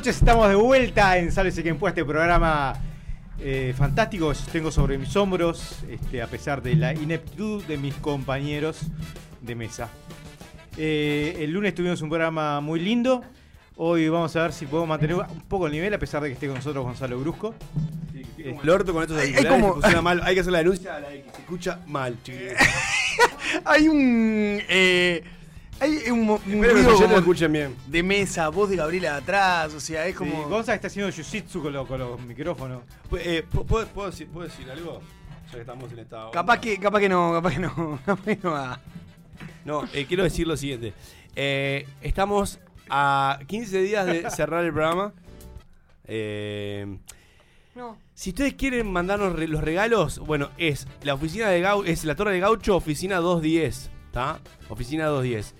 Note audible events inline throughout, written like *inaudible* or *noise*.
noches, estamos de vuelta en Sálvese quien pueda este programa eh, fantástico que tengo sobre mis hombros, este, a pesar de la ineptitud de mis compañeros de mesa. Eh, el lunes tuvimos un programa muy lindo. Hoy vamos a ver si podemos mantener un poco el nivel, a pesar de que esté con nosotros Gonzalo Brusco. El orto con estos Hay- hay como- mal. Hay que hacer la denuncia *laughs* a la X. Se escucha mal, chiquillos. Hay un. Hay un, un que ruido lo escuchen bien. de mesa, voz de Gabriela atrás, o sea, es Como... como. Gonza está haciendo jiu-jitsu con, lo- con los micrófonos. Eh, ¿puedo, puedo- puedo decir, puedo decir algo? Ya que estamos en esta. onda. Capaz que, capaz que no, capaz que no, *laughs* capaz que no va. No, eh, quiero decir lo siguiente. Eh, estamos a 15 días de *laughs* cerrar el programa. Eh, No. si ustedes quieren mandarnos re- los regalos, bueno, es la oficina de Gau es la Torre de Gaucho, oficina 210, ¿está? Oficina 210.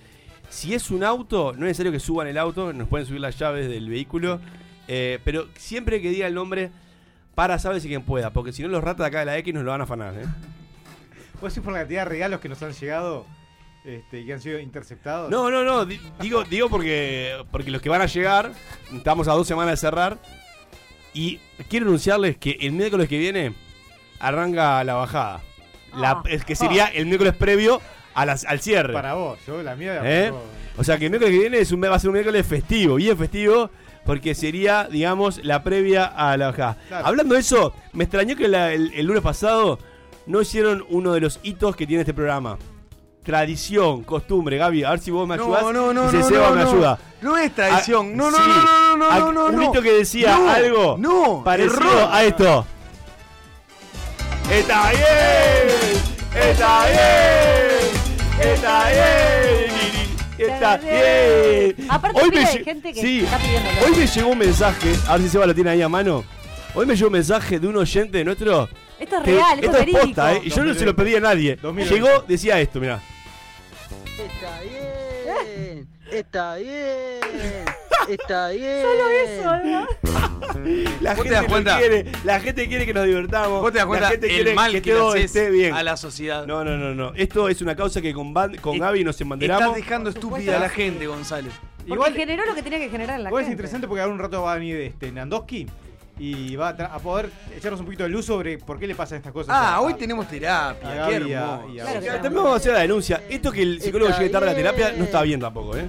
Si es un auto, no es necesario que suban el auto, nos pueden subir las llaves del vehículo, eh, pero siempre que diga el nombre para sabes quien pueda, porque si no los ratas de acá de la X nos lo van a afanar, ¿eh? *laughs* ¿Puedes decir por la cantidad de regalos que nos han llegado este, y que han sido interceptados? No, no, no, di- digo, digo porque, porque los que van a llegar, estamos a dos semanas de cerrar, y quiero anunciarles que el miércoles que viene arranca la bajada. La- Ah. es que sería el miércoles previo a las- al cierre. Para vos, yo la mía ¿Eh? O sea que el miércoles que viene es un, va a ser un miércoles festivo, bien festivo, porque sería, digamos, la previa a la bajada. Claro. Hablando de eso, me extrañó que la- el, el lunes pasado no hicieron uno de los hitos que tiene este programa. Tradición, costumbre, Gaby, a ver si vos me ayudás. No, no, no, si no, Seba no, me no. ayuda. No es tradición. Ah, no, no, sí. no, no, no, Ah, no, no, Un hito que decía No, algo no, parecido error. a esto. ¡Está bien! ¡Está bien! ¡Está bien! ¡Está bien! Aparte Hoy me de lle- gente que sí, está pidiéndolo. Hoy me llegó un mensaje, a ver si Seba lo tiene ahí a mano. Hoy me llegó un mensaje de un oyente nuestro. Esto es que- real, esto, esto es verídico. posta, ¿eh? Y yo no se lo pedí a nadie. 2020. Llegó, decía esto, mirá. Está bien, está bien, *laughs* está bien. Solo eso, ¿no? La ¿Vos te gente das lo cuenta? quiere, la gente quiere que nos divertamos. ¿Vos te das la cuenta gente el quiere mal que, que, todo esté bien. a la sociedad? No, no, no, no. Esto es una causa que con, Van- con Es- Gaby nos Estás embanderamos. dejando Por estúpida a la gente, Gonzalo. Porque Igual, generó lo que tenía que generar en la igual es gente. interesante porque ahora un rato va a venir este, Nandoski y va a, poder echarnos un poquito de luz sobre por qué le pasan estas cosas. Ah, a- hoy tenemos terapia. Qué hermoso. Claro. También vamos a hacer la denuncia. Esto que el psicólogo Está llegue tarde a la terapia no está bien tampoco, ¿eh?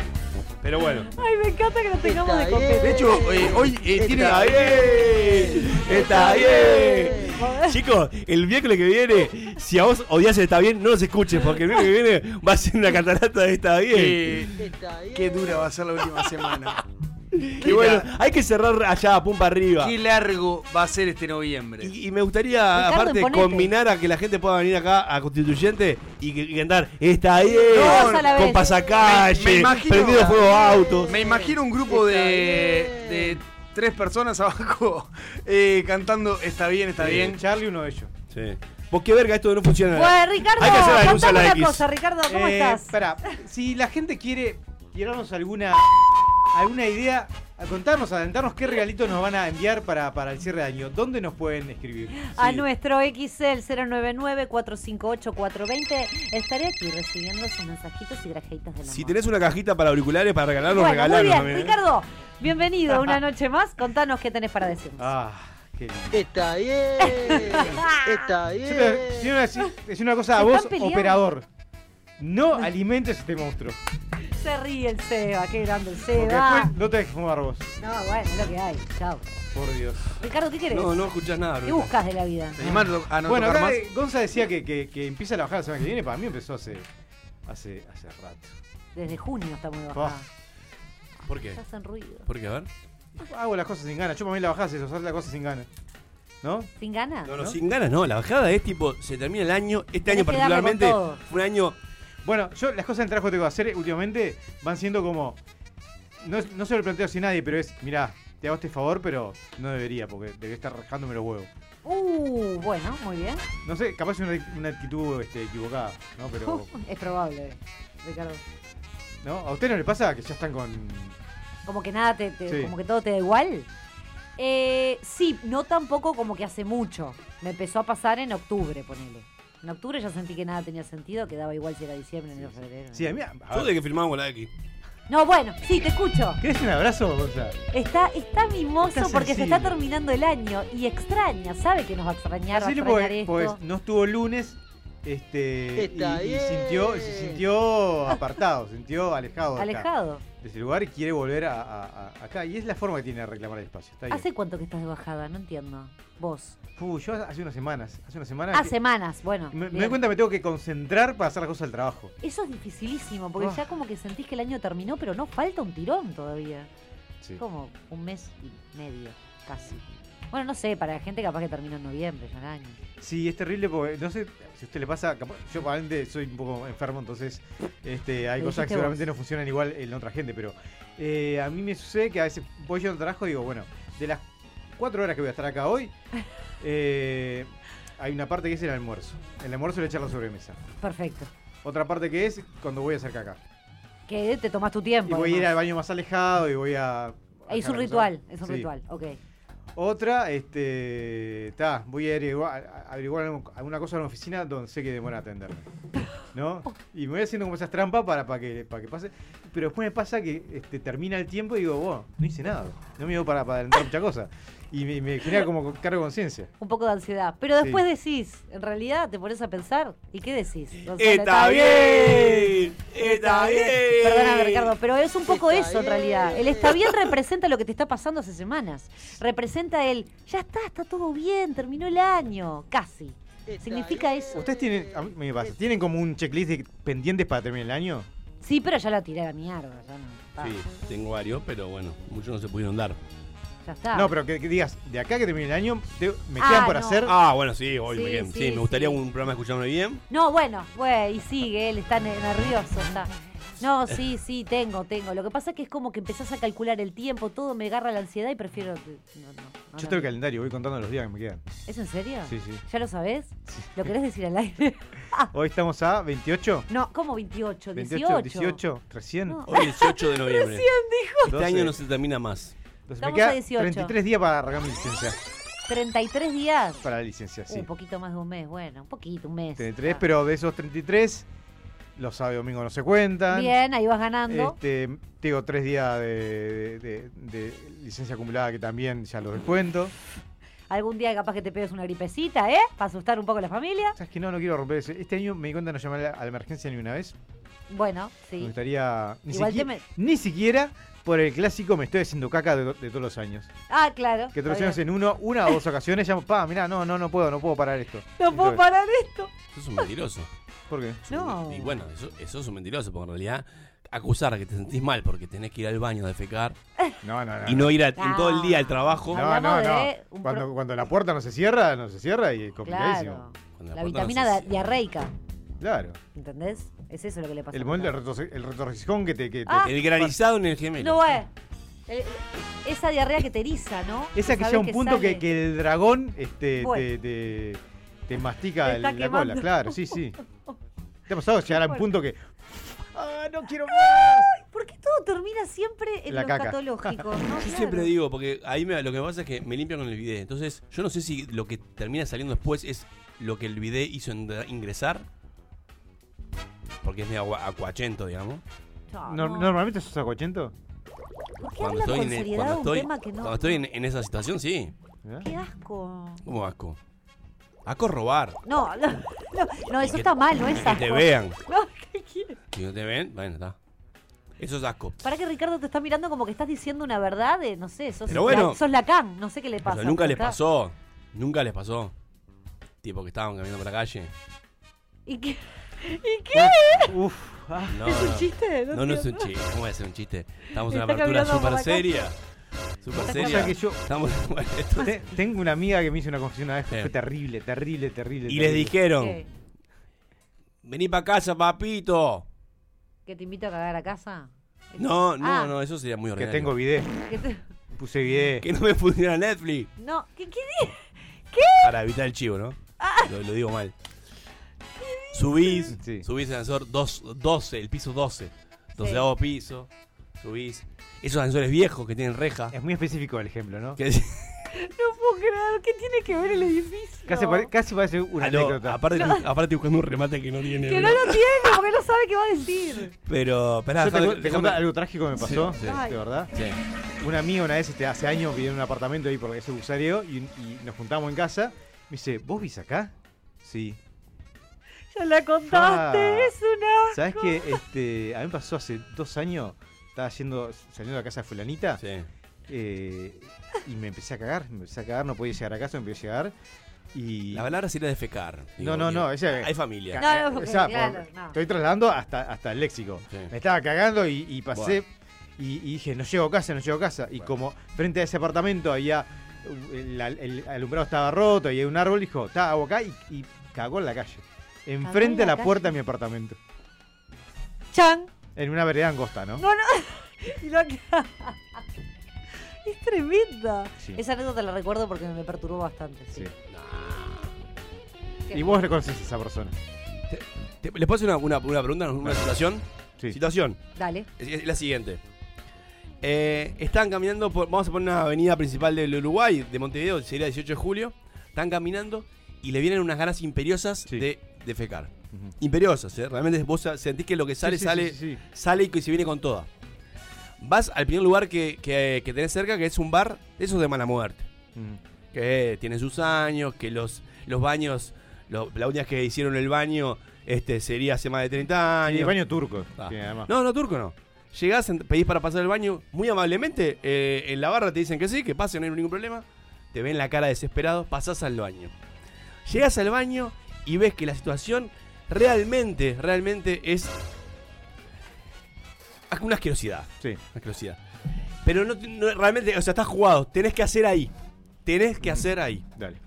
Pero bueno. Ay, me encanta que nos tengamos Está de copete. bien. De hecho, eh, hoy eh, tiene. Está bien. Está bien. Chicos, el miércoles que viene, si a vos odias el está bien, no nos escuches, porque el miércoles que viene va a ser una catarata de está bien. Está bien. qué dura va a ser la última semana. *laughs* Y bueno, hay que cerrar allá, pum para arriba. Qué largo va a ser este noviembre. Y, y me gustaría, Ricardo, aparte, combinar a que la gente pueda venir acá a Constituyente y, que- y cantar Está bien, Todos a la con pasacalle, Me- me imagino- prendido fuego autos. Me imagino un grupo de, tres personas *laughs* abajo eh, cantando Está bien, está Sí, bien. Charlie, uno de ellos. Sí. Vos qué verga, esto no funciona. Pues Ricardo, Hay que hacer la denuncia a la una X. cosa, Ricardo, ¿cómo Eh, estás? Espera, si la gente quiere tirarnos alguna alguna idea, a contarnos, adelantarnos qué regalitos nos van a enviar para, para el cierre de año, ¿dónde nos pueden escribir? A Sí. nuestro XL 099-458-420 estaré aquí recibiendo sus mensajitos y grajeitas de la Si tenés una cajita para auriculares para regalarnos, Bueno, muy bien, también, ¿eh? Ricardo, bienvenido una *laughs* noche más. Contanos qué tenés para decirnos. Ah, qué lindo. Está bien, está *laughs* Yo te, bien. te decir una cosa a vos, peleando. operador. No alimentes este monstruo. Se ríe el Seba, qué grande el Porque Seba. después no te dejes fumar vos. No, bueno, es lo que hay. Chao. Por Dios. Ricardo, ¿qué querés? No, no escuchás nada, ¿Qué buscas de la vida? ¿Te animás a no bueno, tocar acá más? eh, Gonza decía que, que, que empieza la bajada la semana que viene. Para mí empezó hace, hace, hace rato. Desde junio está muy Oh. bajada. ¿Por qué? Ya hacen ruido. ¿Por qué? A ver. Hago las cosas sin ganas. Yo para mí la bajada es eso, hacer las cosas sin ganas. ¿No? ¿Sin ganas? No, no, ¿No? sin ganas, no. La bajada es tipo, se termina el año. Este Tenés año particularmente fue un año. Bueno, yo las cosas del trabajo que tengo que hacer últimamente van siendo como. No, no se lo planteo así a nadie, pero es, mirá, te hago este favor, pero no debería, porque debería estar rajándome los huevos. Uh, bueno, muy bien. No sé, capaz es una, una actitud este, equivocada, ¿no? Pero. *laughs* es probable, Ricardo. ¿No? ¿A usted no le pasa que ya están con. Como que nada te, te- Sí. como que todo te da igual. Eh, sí, no tampoco como que hace mucho. Me empezó a pasar en octubre, ponele. En octubre ya sentí que nada tenía sentido, que daba igual si era diciembre, enero, febrero. Sí, a mí. a Yo ver, de que firmamos la X. No, bueno, sí, te escucho. ¿Querés un abrazo, Gonza? Está, está mimoso Está porque se sensible. está terminando el año y extraña, sabe que nos va a extrañar, va a Así extrañar porque, esto. pues no estuvo el lunes. Este, Está y, bien. sintió, se sintió apartado, se sintió alejado, de acá, Alejado. Ese lugar y quiere volver a, a- a- acá. Y es la forma que tiene de reclamar el espacio. Está bien. ¿Hace cuánto que estás de bajada? No entiendo. Vos. Fu, yo hace unas semanas, hace unas semanas. Ah, que- semanas, bueno. me, doy cuenta que me tengo que concentrar para hacer las cosas del trabajo. Eso es dificilísimo, porque Ah. ya como que sentís que el año terminó, pero no falta un tirón todavía. Sí. Como un mes y medio, casi. Bueno, no sé, para la gente capaz que terminó en noviembre ya el año. Sí, es terrible porque no sé si a usted le pasa, capaz- yo probablemente soy un poco enfermo, entonces este, hay cosas que seguramente vos. no funcionan igual en otra gente, pero eh, a mí me sucede que a veces voy yo al trabajo y digo, bueno, de las cuatro horas que voy a estar acá hoy, *laughs* eh, hay una parte que es el almuerzo. El almuerzo le echar la sobremesa. Perfecto. Otra parte que es cuando voy a hacer caca. Que te tomás tu tiempo. Y voy a ir al baño más alejado y voy a... a Es un ritual, es un Sí. ritual, ok. Otra, este, está, voy a averiguar, alguna cosa en la oficina donde sé que demora atenderme, ¿no? *laughs* Y me voy haciendo como esas trampas para, para, que, para que pase, pero después me pasa que este, termina el tiempo y digo, wow, no hice nada, no me dio para, para adelantar mucha cosa. Y me, me genera como cargo de conciencia. Un poco de ansiedad. Pero después decís, en realidad te pones a pensar, ¿y qué decís? Gonzalo? ¡Está bien! ¡Está bien! Perdóname, Ricardo, pero es un poco Está eso en realidad. El está bien representa lo que te está pasando hace semanas. Representa el, ya está, está todo bien, terminó el año, casi. Está Significa bien. eso. ¿Ustedes tienen, a mí me pasa, tienen como un checklist de pendientes para terminar el año? Sí, pero ya la tiré a la mierda, ya no. está, Sí, tengo varios, pero bueno, muchos no se pudieron dar. Ya está. No, pero que, que digas, de acá que termine el año, te- me Ah, quedan por no. hacer... Ah, bueno, sí, hoy Sí, me, quedan- sí, sí, me gustaría sí. un programa escucharme bien. No, bueno, güey, y sigue, él está ne- nervioso, está. No, sí, sí, tengo, tengo. Lo que pasa es que es como que empezás a calcular el tiempo, todo me agarra la ansiedad y prefiero... No, no, no, Yo no. tengo el calendario, voy contando los días que me quedan. ¿Es en serio? Sí, sí. ¿Ya lo sabés? ¿Lo querés decir al aire? *laughs* Hoy estamos a 28. No, ¿cómo 28? 28, 18, recién. No. Hoy 18 de *laughs* noviembre. Este 12. año no se termina más. Entonces me Estamos queda a 18. 33 días para arrancar mi licencia. 33 días. Para la licencia, sí. Un poquito más de un mes, bueno, un poquito, un mes. 33, Ah. pero de esos 33, los sábados y domingos no se cuentan. Bien, ahí vas ganando. Este, tengo tres días de, de- de licencia acumulada que también ya los descuento. Algún día capaz que te pegues una gripecita, ¿eh? Para asustar un poco a la familia. ¿Sabes que no? No quiero romper ese. Este año me di cuenta de no llamar a la, emergencia ni una vez. Bueno, Me sí. gustaría. Ni, Igual siquiera, te me- ni siquiera por el clásico me estoy haciendo caca de, de todos los años. Ah, claro. Que todos los años en uno, una o dos *laughs* ocasiones llamo, pa, mirá, no, no, no puedo, no puedo parar esto. No puedo parar esto. Sos un mentiroso. ¿Por qué? No. Y bueno, eso, eso es un mentiroso, porque en realidad acusar que te sentís mal porque tenés que ir al baño a defecar *laughs* No, no, no. y no ir a- en todo el día al trabajo. No, no, no. Cuando, pro- cuando la puerta no se cierra, no se cierra y es complicadísimo. Claro. La no vitamina se diarreica, Claro. ¿entendés? Es eso lo que le pasa. El momento del retorce- el retorcijón que te. Que te- Ah. El granizado en el gemelo. No, eh. Eh, Esa diarrea que te eriza, ¿no? *laughs* esa que llega a un punto que, que el dragón este, Bueno. te, te, te mastica Te el- está la quemando. cola. Claro, sí, sí. *laughs* ¿Te ha pasado llegar a un Bueno. punto que. ¡Ah, no quiero más! ¿Por qué todo termina siempre en La lo caca. escatológico? *laughs* ¿no? Yo Claro. siempre digo, porque ahí me- lo que me pasa es que me limpian con el bidet. Entonces, yo no sé si lo que termina saliendo después es lo que el bidet hizo en- ingresar. Porque es medio agua- acuachento, digamos. No, No- no. ¿Normalmente sos acuachento? ¿Por qué Cuando hablan estoy, con en, seriedad cuando, un estoy, tema que no? cuando estoy en, en esa situación, sí. ¿Mirá? Qué asco. ¿Cómo asco? Asco es robar. No, no, no, no, eso que- está mal, no es Que asco. *laughs* te vean. No, ¿qué quieres? Si no te ven, bueno, está. Eso es asco. Para que Ricardo te está mirando como que estás diciendo una verdad de, no sé, sos, Pero bueno. la, sos Lacan, no sé qué le O pasa. sea, nunca les pasó. Nunca les pasó. Tipo que estaban caminando por la calle. ¿Y qué? ¿Y qué? Uf, ah. No, ¿Es un no. chiste? No, no es un chiste. ¿Cómo va a ser un chiste? Estamos en una apertura súper seria. Super O seria. sea que yo Estamos, bueno, te- tengo una amiga que me hizo una confesión una vez que Sí. fue terrible, terrible, terrible. y les dijeron, ¿Qué? vení para casa, papito. ¿Que te invito a cagar a casa? No, no, Ah, no, eso sería muy Que ordinario. tengo video, que te- puse video. Que no me pusiera Netflix. No, ¿qué, qué Para evitar el chivo, ¿no? Lo, lo digo mal. Subís, Sí. subís el ascensor dos- 12, el piso 12. Doceavo piso, subís. Esos ascensores viejos que tienen reja. Es muy específico el ejemplo, ¿no? Que, *laughs* No puedo creer. ¿Qué tiene que ver el edificio? Casi, pare- casi parece una Ah, no, anécdota. aparte, aparte buscando un remate que no tiene. Que no lo tiene porque no sabe qué va a decir. Pero, esperá, Yo te, déjame- te cuento algo trágico que me pasó, Sí, sí. de verdad. Sí. Una amiga una vez, este, hace años, vivía en un apartamento ahí por ese busareo y, y nos juntamos en casa. Me dice, ¿vos vivís acá? Sí. Ya la contaste, Ah. es una. ¿Sabes qué? Este, a mí me pasó hace dos años, estaba yendo, saliendo de la casa de fulanita Sí. eh, y me empecé a cagar, me empecé a cagar, no podía llegar a casa, me empecé a llegar y... La palabra sería defecar. No, no, no, ese- Hay familia. No, no, Eh, o sea, claro, por- no. Estoy trasladando hasta, hasta el léxico. Sí. Me estaba cagando y, y pasé y, y dije, no llego a casa, no llego a casa. Y Bueno. como frente a ese apartamento había, el, el alumbrado estaba roto y hay un árbol, dijo, está agua acá y, y cagó en la calle. Enfrente en a la la puerta de mi apartamento. Chan. En una vereda angosta, ¿no? No, no. *laughs* Y lo que- *laughs* Es tremenda. Sí. Esa anécdota la recuerdo porque me perturbó bastante. Sí. Y vos reconoces a esa persona. Te- ¿Les puedo hacer una, una- una pregunta, una situación? Sí. Situación. Dale. Es, es la siguiente. Eh, están caminando por. Vamos a poner una avenida principal del Uruguay, de Montevideo, sería 18 de julio. Están caminando y le vienen unas ganas imperiosas Sí. de defecar. Ujú. Imperiosas, ¿eh? Realmente vos sentís que lo que sale, Sí, sí, sale, sí, sale y que se viene con toda. Vas al primer lugar que, que, que tenés cerca, que es un bar de esos de mala muerte. Que tiene sus años, que los, los baños, la vez que hicieron el baño este, sería hace más de 30 Sí, años. el baño turco. Ah. además. No, no, turco no. Llegás, pedís para pasar el baño, muy amablemente, eh, en la barra te dicen que sí, que pase, no hay ningún problema. Te ven la cara desesperado, pasás al baño. Llegás al baño y ves que la situación realmente, realmente es una asquerosidad. Sí. Una asquerosidad. Pero no, no- realmente, o sea, estás jugado, tenés que hacer ahí. Tenés que hacer ahí. Dale.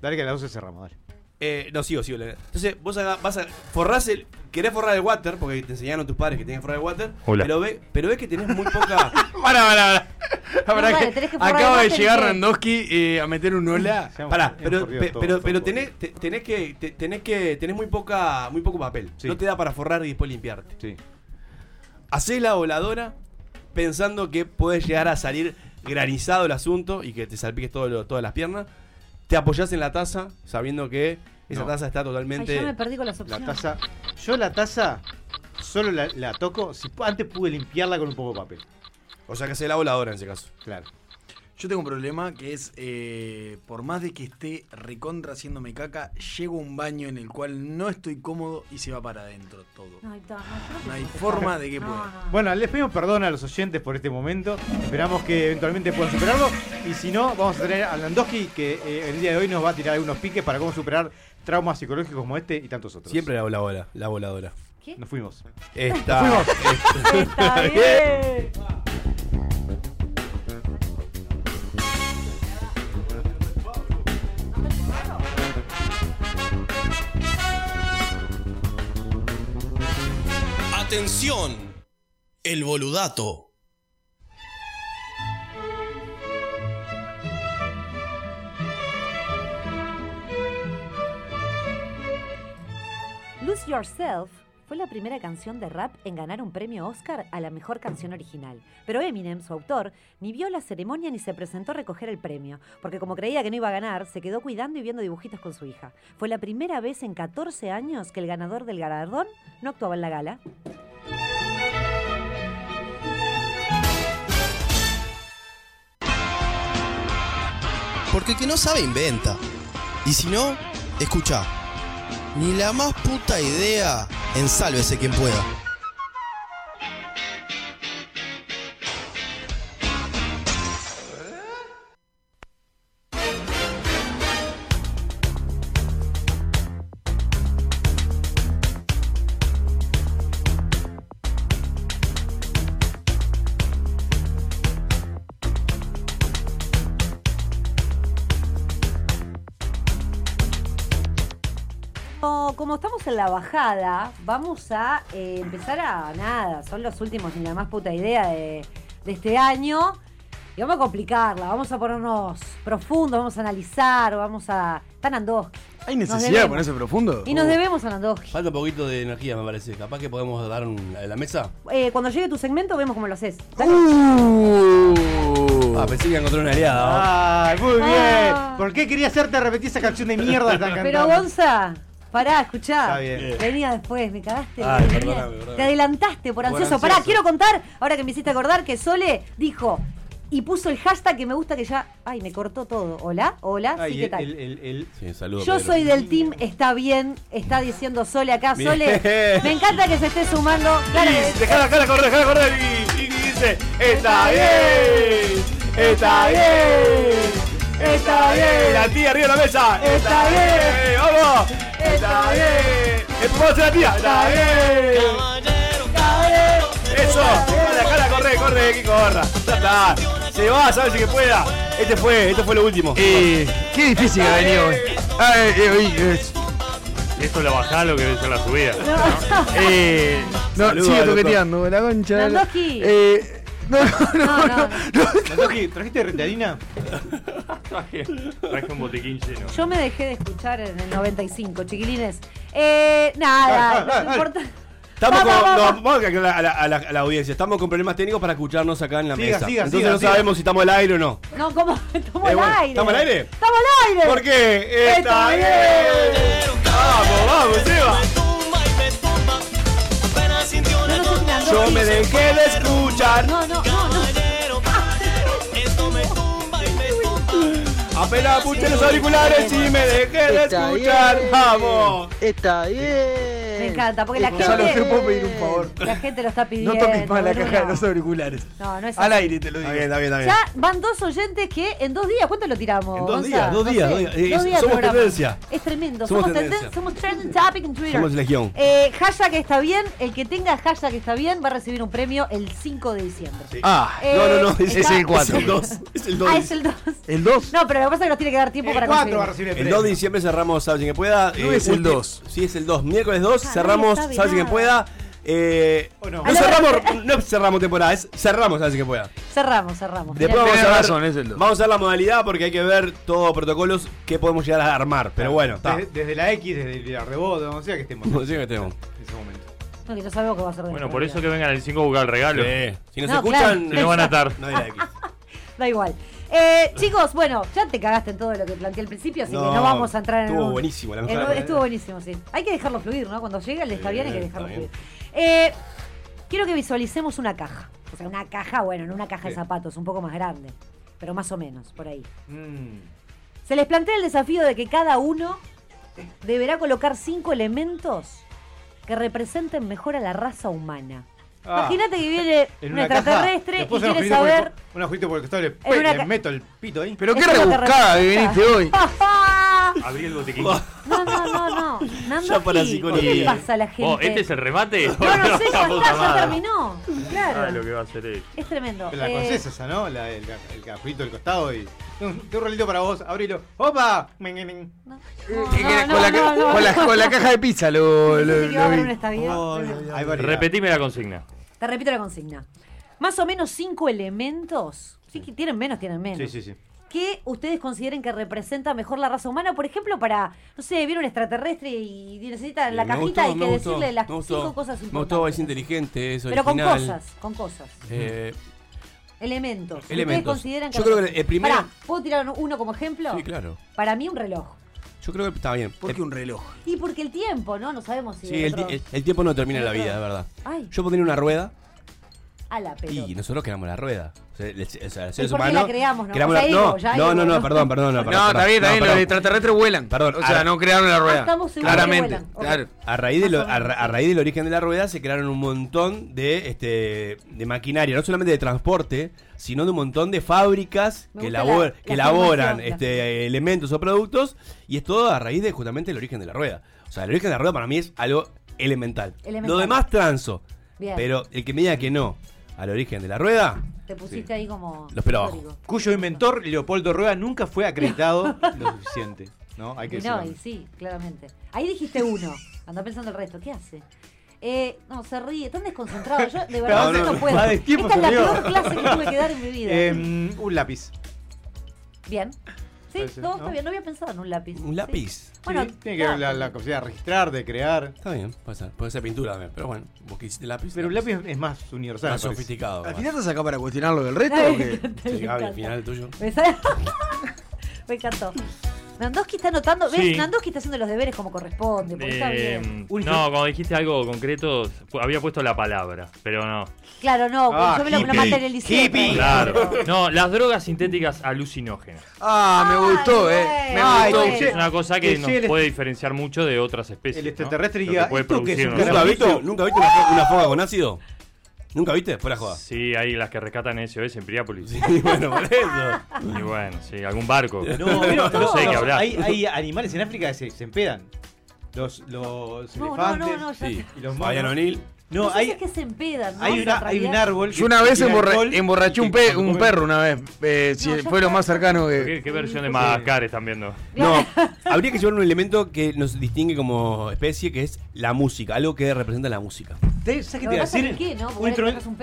Dale que a las 12 cerramos, dale. Eh, no, sigo, sigo. Entonces, vos haga- vas a. Forrás el. Querés forrar el water, porque te enseñaron tus padres que tenías que forrar el water. Hola. Pero, ve, pero ves que tenés muy poca. *laughs* Pará, pará, *laughs* que tenés que acaba de llegar eh, a meter un hola. *laughs* Pará, pero, pe- todo, pero, todo, pero todo. tenés, te- tenés que. te- tenés que. Tenés muy poca. muy poco papel. Sí. No te da para forrar y después limpiarte. Sí. Hacés la voladora pensando que puede llegar a salir granizado el asunto y que te salpiques todo lo- todas las piernas. Te apoyás en la taza sabiendo que esa No. taza está Ay, totalmente. ya me perdí con las La opciones. taza. Yo la taza solo la, la toco si antes pude limpiarla con un poco de papel. O sea que hacés la voladora en ese caso. Claro. Yo tengo un problema que es, eh, por más de que esté recontra haciéndome caca, llego a un baño en el cual no estoy cómodo y se va para adentro todo. No, hay forma de que No, pueda. no. Bueno, les pedimos perdón a los oyentes por este momento. Esperamos que eventualmente puedan superarlo. Y si no, vamos a tener a Landowski que eh, el día de hoy nos va a tirar algunos piques para cómo superar traumas psicológicos como este y tantos otros. Siempre la, la, bola- la voladora. ¿Qué? Nos fuimos. Esta. *laughs* Está bien. *laughs* Atención, el boludato. Lose Yourself fue la primera canción de rap en ganar un premio Oscar a la mejor canción original. Pero Eminem, su autor, ni vio la ceremonia ni se presentó a recoger el premio, porque como creía que no iba a ganar, se quedó cuidando y viendo dibujitos con su hija. Fue la primera vez en 14 años que el ganador del galardón no actuaba en la gala. Porque el que no sabe inventa. Y si no, escucha. Ni la más puta idea, ensálvese quien pueda. Como, estamos en la bajada, vamos a eh, empezar a nada. Son los últimos ni la más puta idea de, de este año. Y vamos a complicarla, vamos a ponernos profundos, vamos a analizar, vamos a. Tan Andoski. ¿Hay necesidad de ponerse profundo? Y nos debemos a Andoski. Falta un poquito de energía, me parece. Capaz que podemos dar un, a la mesa. Eh, cuando llegue tu segmento, vemos cómo lo haces. Dale. Uh. Ah, pensé que encontré una aliada. Ay, muy Ah. bien. ¿Por qué quería hacerte repetir esa canción de mierda que están Pero cantando? Gonza, pará, escuchá. Está bien. Venía después, me cagaste. Ay, venía- perdóname, perdóname. Te adelantaste por Por ansioso. ansioso. Pará, quiero contar, ahora que me hiciste acordar, que Sole dijo y puso el hashtag que me gusta que ya. Ay, me cortó todo. Hola, hola, Ay, sí, ¿qué tal? el- el- el- Sí, saludos. Yo Pedro. soy del team, está bien, está diciendo Sole acá. Bien. Sole, me encanta que se esté sumando. Claro que- Dejala, dejala correr, dejala correr. Y, y dice: Está bien, está bien, está bien. La tía arriba de la mesa. Está bien. vamos. Está bien. Empujamos a la tía. Está bien. Eso. Dejala correr, corre, que corra. Ya está. Se va, sabes que pueda. Este fue, este fue lo último. Eh, qué difícil que ha venido hoy. Ay, eh, eh, Esto es la bajada, lo que debe ser la subida. *laughs* eh, no, Saludos sigue al doctor. toqueteando, la concha. de la-. Eh, *laughs* no, no, no, No, no, no, no. Nandoki, ¿Trajiste retadina? Traje, traje un botiquín lleno. Yo me dejé de escuchar en el 95, chiquilines. Eh, nada, no importa. Estamos Vamos, con, no, vamos. a aclarar a la, a la- a la audiencia. Estamos con problemas técnicos para escucharnos acá en la Siga, mesa. siga, Entonces siga, no siga. sabemos si estamos al aire o no. No, ¿cómo? *laughs* Estamos Eh, al bueno, aire. ¿estamos al aire? ¡Estamos al aire! ¿Por qué? Está Está bien. bien. Vamos, vamos, Seba. No, no Yo me dejé de escuchar. No, no, no, no. Apenas puse los auriculares y me dejé de Está escuchar. bien. Vamos. Está bien. Me encanta, porque la gente. ¿te puedo pedir un favor? La gente lo está No pidiendo. toques más la caja de los auriculares. No, no es Al así. aire te lo Está digo. bien, está bien, está bien. Ya van dos oyentes que en dos días, ¿cuánto lo tiramos? En dos Gonza? días, dos No días, sé. dos días. Eh, somos programa. tendencia. Es tremendo. Somos Somos, tendencia. tenden- somos trending topic en Twitter. Somos legión. Eh, hashtag está bien. El que tenga hashtag está bien va a recibir un premio el 5 de diciembre. Ah, Eh, No, no, no. está- Es el 4. Es el 2. Es el 2. Ah, es el 2. el 2. No, pero lo que pasa es que nos tiene que dar tiempo El para 4 conseguirlo. va a recibir el El premio. 2 de diciembre cerramos Sabes que pueda. No es el ulti- 2. Sí, es el 2. Miércoles 2 Ah, no cerramos sabe Sabes que nada. pueda. Eh, ¿O no? no, cerramos, *laughs* no cerramos temporada, es cerramos Sabes que pueda. Cerramos, cerramos. Después vamos a, ver, razón, es el dos. vamos a ver la modalidad porque hay que ver todos los protocolos que podemos llegar a armar. Pero bueno, está. Desde, desde la X, desde la rebote, donde sea que estemos No en ese momento. No, que no sabemos qué va a ser de Bueno, por eso que vengan el 5 a buscar el regalo. Sí. Si nos No, escuchan, claro. Se lo van a atar. no hay la X. *laughs* Da igual. Eh, chicos, bueno, ya te cagaste en todo lo que planteé al principio, así que no vamos a entrar en Estuvo un- buenísimo, la en un- Estuvo buenísimo, sí. Hay que dejarlo fluir, ¿no? Cuando llega el está bien, hay que dejarlo está bien. fluir. Eh, quiero que visualicemos una caja. O sea, una caja, bueno, no una caja de zapatos, un poco más grande. Pero más o menos, por ahí. Mm. Se les plantea el desafío de que cada uno deberá colocar cinco elementos que representen mejor a la raza humana. Ah. Imagínate que viene En un extraterrestre y quiere saber. Un ajuito por el costado, le, meto el pito ahí. Pero qué rebuscada que viniste hoy. *laughs* *laughs* Abrí el botiquín. No, no, no, no. Nando, Ya para ¿qué psicología. le pasa a la gente? Vos, ¿este es el remate? No, *laughs* no sé, ya está, ya terminó. Claro. Ah, lo que va a hacer él. Es tremendo. Pero la Eh, conoces esa, ¿no? La, el, ca- el del costado y. Un, un rolito para vos, abrilo. ¡Opa! No, no, no, con, la, no, no, con la- con la caja de pizza lo, *laughs* lo, Pensé que iba a lo haber vi. Hay variedad. Repetime la consigna. Te repito la consigna. Más o menos cinco elementos. Sí, que tienen menos, tienen menos. Sí, sí, sí. Que ustedes consideren que representa mejor la raza humana. Por ejemplo, para, no sé, viene un extraterrestre y necesita en la Me cajita gustó, hay que me gustó, decirle las me gustó. cinco cosas Me importantes. gustó, es inteligente, es Pero con cosas, con cosas. Eh, Elementos. ¿Ustedes Elementos. consideran que Yo creo que el primero- Pará, ¿puedo tirar uno como ejemplo? sí, claro. Para mí un reloj. Yo creo que está bien. ¿Por qué un reloj? Y porque el tiempo, ¿no? No sabemos si Sí, el, otro- ti- el- el tiempo no termina en la vida, de verdad. Ay, Yo pondría una rueda a la pelota. y nosotros creamos la rueda. O sea, el- o sea, los seres por qué humanos. la creamos, no? creamos O sea, la- no, no, no, no, perdón, perdón. No, No, perdón, está bien, está no, bien, los extraterrestres vuelan. Perdón, o sea, a- no crearon la Ah, rueda. estamos seguros que Claramente. vuelan. Ok. Claro. A raíz, de lo- a, menos. ra- a raíz del origen de la rueda se crearon un montón de, este, de maquinaria, no solamente de transporte, sino de un montón de fábricas Me que, elabor- la- que elaboran este, elementos o productos, y es todo a raíz de justamente el origen de la rueda. O sea, el origen de la rueda para mí es algo elemental. Elemental. Lo demás transo, Bien. pero el que me diga que no al origen de la rueda, Te pusiste ahí como. Lo espero histórico. Cuyo inventor, Leopoldo Rueda, nunca fue acreditado *laughs* lo suficiente. ¿no? Hay que Y no, y sí, claramente. Ahí dijiste uno. Anda pensando el resto. ¿Qué hace? Eh, no, se ríe, tan desconcentrado. Yo de verdad No, no, puedo. Esta es la peor clase que tuve que dar en mi vida. Em, un lápiz. Bien. Sí, no, ¿no? está bien. No había pensado en un lápiz. Un Sí. lápiz. Bueno, Sí, tiene que ver la, la capacidad de registrar, de crear. Está bien, puede ser. Puede ser pintura también. Pero bueno, vos que hiciste lápiz. Pero un lápiz es más universal. más sofisticado. ¿Al final estás acá para cuestionar lo del resto *laughs* Ay, o qué? me encanta, Sí, Gaby, al final el tuyo. Me sale- *laughs* Me encantó. Nandoski está anotando. ¿Ves? Sí. Nandoski está haciendo los deberes como corresponde. Porque está Eh, bien. Uy, no, cuando dijiste algo concreto, había puesto la palabra, pero no. Claro, no, Ah, yo me lo, lo materialicé. Claro. No, las drogas sintéticas alucinógenas. Ah, me Ay, gustó, eh. bueno. Me Ay, gustó. che. Es una cosa que que nos el- puede diferenciar mucho de otras especies. el ¿no? extraterrestre Lo que diga, puede ¿esto qué es un producir ¿Nunca Carajito. viste, ¿Nunca viste una, fo- una foga con ácido? ¿Nunca viste? Fuera joda. Sí, hay las que rescatan SOS en Piriápolis. Sí, bueno, por eso. Y bueno, sí, algún barco. No, *laughs* pero No sé de qué hablar. Hay, hay animales en África que se, se empedan. Los, los No, no, elefantes. no, no, ya Sí. Y los. O'Neill. No, hay, si es que se empedan. ¿no? hay, una, un árbol. Yo una vez emborra- alcohol emborraché un, pe- un perro una vez. Eh, si No, fue lo más cercano que. ¿Qué, qué versión de. Madagascar están viendo? No, *laughs* habría que llevar un elemento que nos distingue como especie, que es la música, algo que representa la música. ¿Sabes qué te iba a decir? ¿qué, no? Un.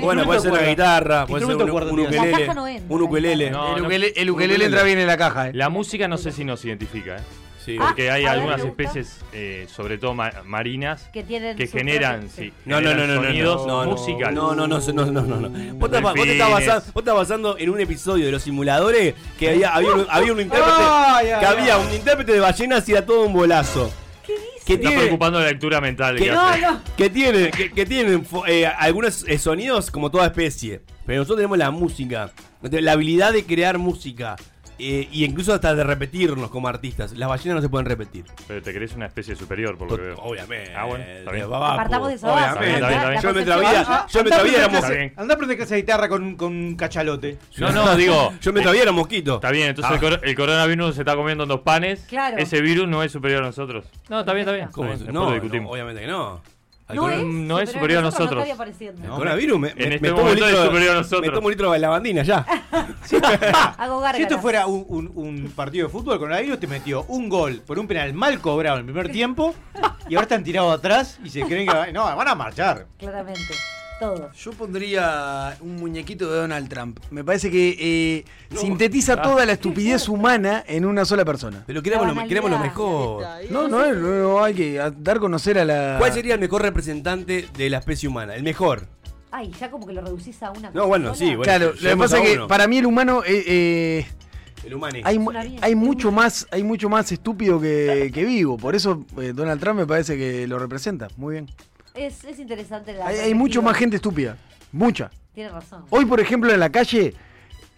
Bueno, puede ser una guitarra, puede ser un, un ukelele. No entra, un ukelele. No, el no. ukelele, el ukelele entra bien en la caja, eh. La música no sé si nos identifica, ¿eh? Sí. Ah, Porque hay a ver, algunas gusta. especies, eh, sobre todo ma- marinas, Que tienen que generan, sí, No, no, no, generan no, no, sonidos no, no, musicales. No, no, no, no, no, no, no. Vos, te, vos estás basando, vos estás basando en un episodio de los simuladores que había, había, un, había un intérprete, Ay, ay, que ay. había un intérprete de ballenas y era todo un bolazo. ¿Qué dice? Que Está tiene, preocupando la lectura mental que, que no. que tiene, que, que tienen eh, algunos eh, sonidos como toda especie. Pero nosotros tenemos la música, la habilidad de crear música. Eh, y incluso hasta de repetirnos como artistas. Las ballenas no se pueden repetir. Pero te crees una especie superior, por lo que veo. Obviamente. Ah, bueno, está bien. Apartamos de esa base. obviamente. Está bien, está bien. Yo en vida, yo en andá nuestra a vida éramos. Está bien. Andá a aprender esa guitarra con, con un cachalote. No, no, digo. *laughs* Yo nuestra vida era mosquito. Está bien, entonces Ah. el, cor- el coronavirus se está comiendo en dos panes. Claro. Ese virus no es superior a nosotros. No, está bien, está bien. ¿Cómo? No, discutimos. obviamente que no. No es, no es superior a nosotros. No apareciendo. el coronavirus me, En me- este me tomo un momento es litro, superior a me nosotros. tomo un litro de lavandina ya. *laughs* Hago Si esto fuera un, un- un partido de fútbol, Coronavirus te metió un gol por un penal mal cobrado en el primer tiempo y ahora están tirados atrás y se creen que no, van a marchar. Claramente. Yo pondría un muñequito de Donald Trump. Me parece que eh, No. sintetiza Ah. toda la estupidez humana en una sola persona. Pero queremos lo, banalidad. queremos lo mejor. No, no, es- no, hay que dar a conocer a la. ¿Cuál sería el mejor representante de la especie humana? El mejor. Ay, ya como que lo reducís a una No, bueno, sí, bueno. Claro, lo que pasa es que para mí el humano eh, eh, El humano. hay, hay es mucho más hay mucho más estúpido que, que vivo. Por eso eh, Donald Trump me parece que lo representa. Muy bien. Es, es interesante la Hay, hay mucho más gente estúpida. Mucha. Tienes razón. Hoy, por ejemplo, en la calle,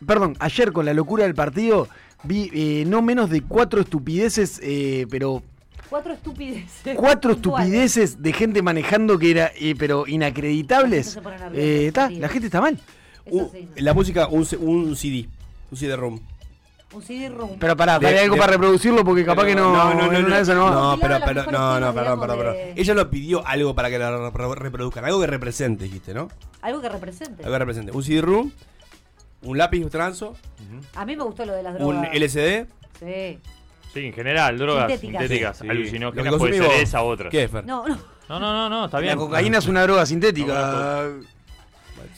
perdón, ayer con la locura del partido, vi eh, no menos de cuatro estupideces, eh, pero Cuatro estupideces. cuatro *laughs* estupideces de gente manejando que era, eh, pero inacreditables. La gente se pone nerviosa, Eh, la gente está mal. Sí. la música, un, C- un CD. Un CD-ROM. Un CD-ROM. Pero pará, De- algo de- para reproducirlo porque capaz que no, no, no, no, no va. no, Obligado pero, pero, no, no, perdón, perdón, perdón. de- Ella lo pidió algo para que la re- re- reproduzcan, algo que represente, dijiste, ¿no? Algo que represente. Algo que represente. Un CD-ROM, un lápiz transo, A mí me gustó lo de las drogas. un LCD. Sí. Sí, en general, drogas Sintéticas. sintéticas, Sí. alucinógenas, puede ser vos. esa u otra. ¿Qué, Fer? No, no. No, no, no, no, está La bien. cocaína es una droga sintética.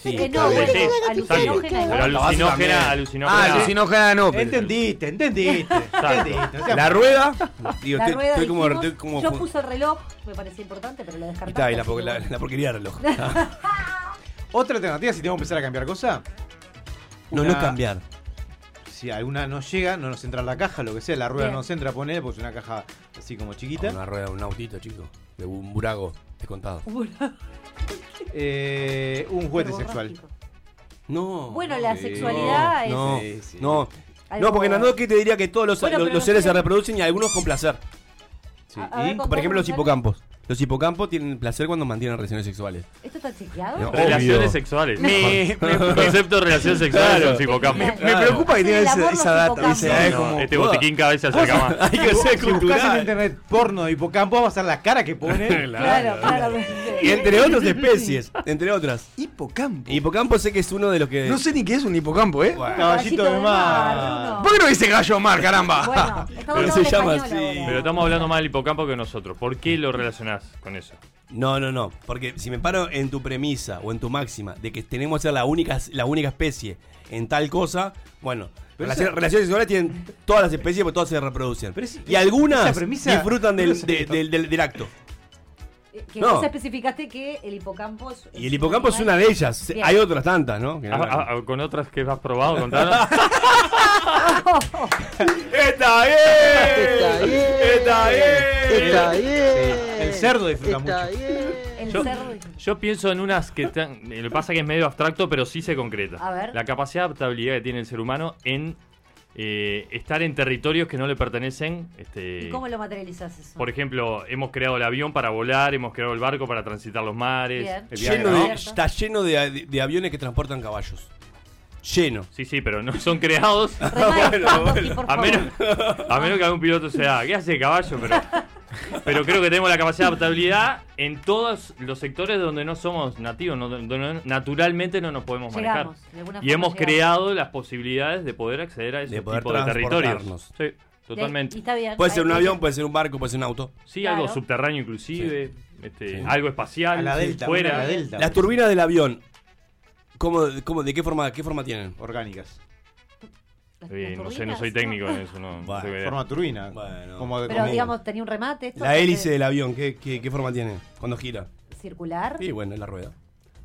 Sí, está no, bien. bueno, Sí, sí, alucinógena. Pero alucinógena, Ah, alucinógena. no. pero- Entendiste, entendiste. *laughs* La rueda. Digo, La estoy, rueda estoy como, estoy como- yo puse el reloj, me parecía importante, pero lo Y descartaste. está, y la, porquería del reloj. *laughs* Otra alternativa si tenemos que empezar a cambiar cosas. No, no Una- es cambiar. Si alguna no llega, no nos entra en la caja, lo que sea, la rueda Bien. no nos entra, poner, pues una caja así como chiquita. Una rueda, un autito, chico. De un burago descontado. Eh, un juguete sexual. No. Bueno, la Sí. sexualidad es. No, Sí, sí. no. Algo- No, porque Nandoki te diría que todos los, Bueno, los- pero los no seres se reproducen y algunos con placer. Sí. A- a ver, ¿Y? con- Por ejemplo, los hipocampos. Los hipocampos tienen placer cuando mantienen relaciones sexuales. ¿Esto está chequeado? No. Relaciones Obvio. sexuales. Me- Concepto de relaciones sexuales Claro. en su hipocampo. Me- Me preocupa que Sí, tenga el esa, esa los data. hipocampos. No, como- este botiquín cada vez se acerca más. Hay que *laughs* ser Si buscas en cultural. internet porno de hipocampo, va a ser la cara que pone. *laughs* Claro, claramente. Y entre otras especies, entre otras. Hipocampo. Hipocampo sé que es uno de los que. No sé ni qué es un hipocampo, ¿eh? Bueno, Caballito de mar. ¿Por qué no dice gallo mar, caramba? Bueno, estamos Pero se en llama así. Pero estamos hablando más del hipocampo que nosotros. ¿Por qué lo con eso? No, no, no. Porque si me paro en tu premisa o en tu máxima de que tenemos que ser la única, la única especie en tal cosa, bueno. Pero relaciones, esa- relaciones sexuales tienen todas las especies porque todas se reproducen. Pero es- y algunas premisa- disfrutan de- del- del- del acto. Eh, Que No. no. especificaste que el hipocampo es. Y el hipocampo es una de ellas. Bien. Hay otras tantas, ¿no? Que no- Ah, ah, ¿Con otras que has probado? Contanos. *laughs* *laughs* ¡Está bien! Está bien. ¡Está bien! Está bien. El cerdo disfruta Está mucho. bien. El Yo- cerdo. Yo pienso en unas que eh, lo que pasa que es medio abstracto, pero sí se concreta. A ver. La capacidad de adaptabilidad que tiene el ser humano en eh, estar en territorios que no le pertenecen. Este, ¿Y cómo lo materializas eso? Por ejemplo, hemos creado el avión para volar, hemos creado el barco para transitar los mares. Está lleno de, aviones que transportan caballos. Lleno. Sí, sí, pero no son creados. *laughs* Bueno, bueno. menos, a menos que algún piloto sea, ¿qué hace caballo? Pero, pero creo que tenemos la capacidad de adaptabilidad en todos los sectores donde no somos nativos, no- donde naturalmente no nos podemos manejar. Llegamos, alguna Y hemos llegamos. creado las posibilidades de poder acceder a ese tipo de territorios. Sí, totalmente. Puede ser un avión, puede ser un barco, puede ser un auto. Sí, Claro. algo subterráneo inclusive, este, Sí. algo espacial, A la delta, fuera. a la delta. Las turbinas del avión, ¿cómo, cómo, ¿de qué forma, qué forma tienen? Orgánicas. No sé, no soy técnico en eso, no, no Bueno. Forma turbina. Bueno. Como de Pero como- digamos, tenía un remate. esto, La que- hélice del avión, ¿qué, qué, qué forma tiene cuando gira? Circular. Y bueno, es la rueda.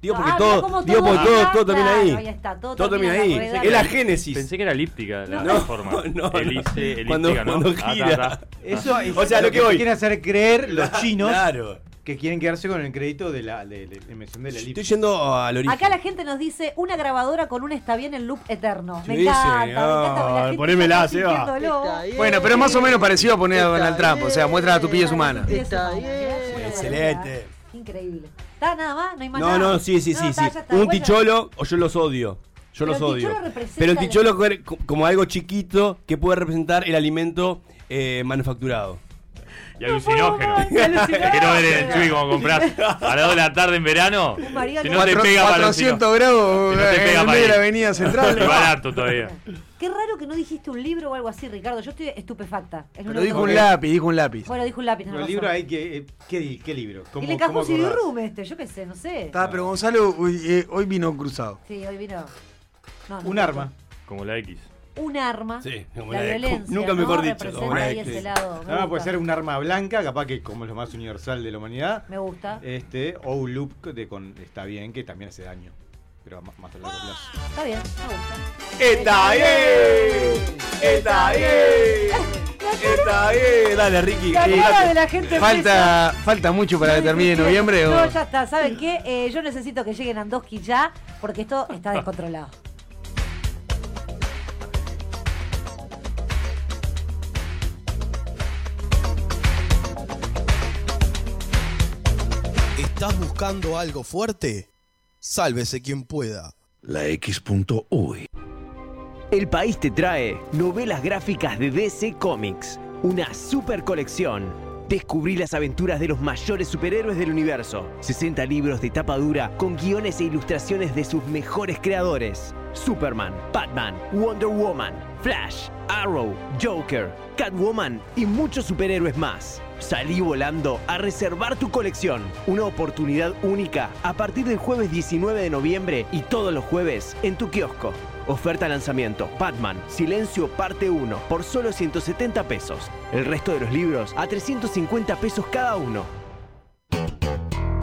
Digo Ah, porque mira todo, cómo digo todo porque todo, está, todo termina ahí. ahí está, todo termina termina ahí. rueda. Es la génesis. Pensé que era elíptica la, No, forma. no, no. Hélice, elíptica, Cuando- ¿no? cuando Ah, gira. ta, ta. Eso es O sea, lo que te voy. quieren hacer creer los *laughs* chinos Claro. Que quieren quedarse con el crédito de la, de, de- de mención de la Estoy yendo al origen. Acá la gente nos dice una grabadora con un está bien en loop eterno. Me encanta, me encanta. Ponémela, Seba. Bueno, pero es más o menos parecido a poner a Donald Trump. O sea, muestra la tupidez humana. Está bien. Excelente. Increíble. ¿Está nada más? ¿No hay más No, nada? no, sí, sí, No, sí. Un Bueno, ticholo o yo los odio. Yo Pero los odio. Pero el ticholo como algo chiquito que puede representar el alimento eh, manufacturado. Y alucinógeno. más, y alucinógeno. *laughs* Quiero ver en el Chuy como compras a las 2 de la tarde en verano. Si no- no te pega para 400 grados Si no te en pega el para medio de la Es barato todavía. Qué raro que no dijiste un libro o algo así, Ricardo. Yo estoy estupefacta. Es Pero dijo un lápiz, dijo un lápiz. Bueno, dijo un lápiz. El libro hay que. eh, ¿Qué, qué libro? Y ¿Cómo, le cómo cajó un acordás? CD-room este, yo qué sé, no sé. Está, pero Gonzalo uy, eh, hoy vino cruzado. Sí, hoy vino. No, no, Un no. arma. Como la X. Un arma. Sí, como la la de- violencia. nunca ¿no? mejor dicho, como ese lado. Me Nada más puede ser un arma blanca, capaz que como es lo más universal de la humanidad. Me gusta. Este, o un loop de con, está bien, que también hace daño. Pero más, más a largo plazo. Está bien, me gusta. ¡Está bien! ¡Está bien! ¡Está bien! Dale, Ricky. La cara de la gente Falta, falta mucho para que termine noviembre. o- No, ya está. ¿Saben qué? Eh, yo necesito que lleguen Andoski ya, porque esto está descontrolado. ¿Estás buscando algo fuerte? Sálvese quien pueda. La X.UI. El país te trae novelas gráficas de DC Comics, una super colección. Descubrí las aventuras de los mayores superhéroes del universo. 60 libros de tapa dura con guiones e ilustraciones de sus mejores creadores. Superman, Batman, Wonder Woman, Flash, Arrow, Joker, Catwoman y muchos superhéroes más. Salí volando a reservar tu colección. Una oportunidad única a partir del jueves 19 de noviembre y todos los jueves en tu kiosco. Oferta lanzamiento Batman Silencio parte 1 por solo 170 pesos. El resto de los libros a 350 pesos cada uno.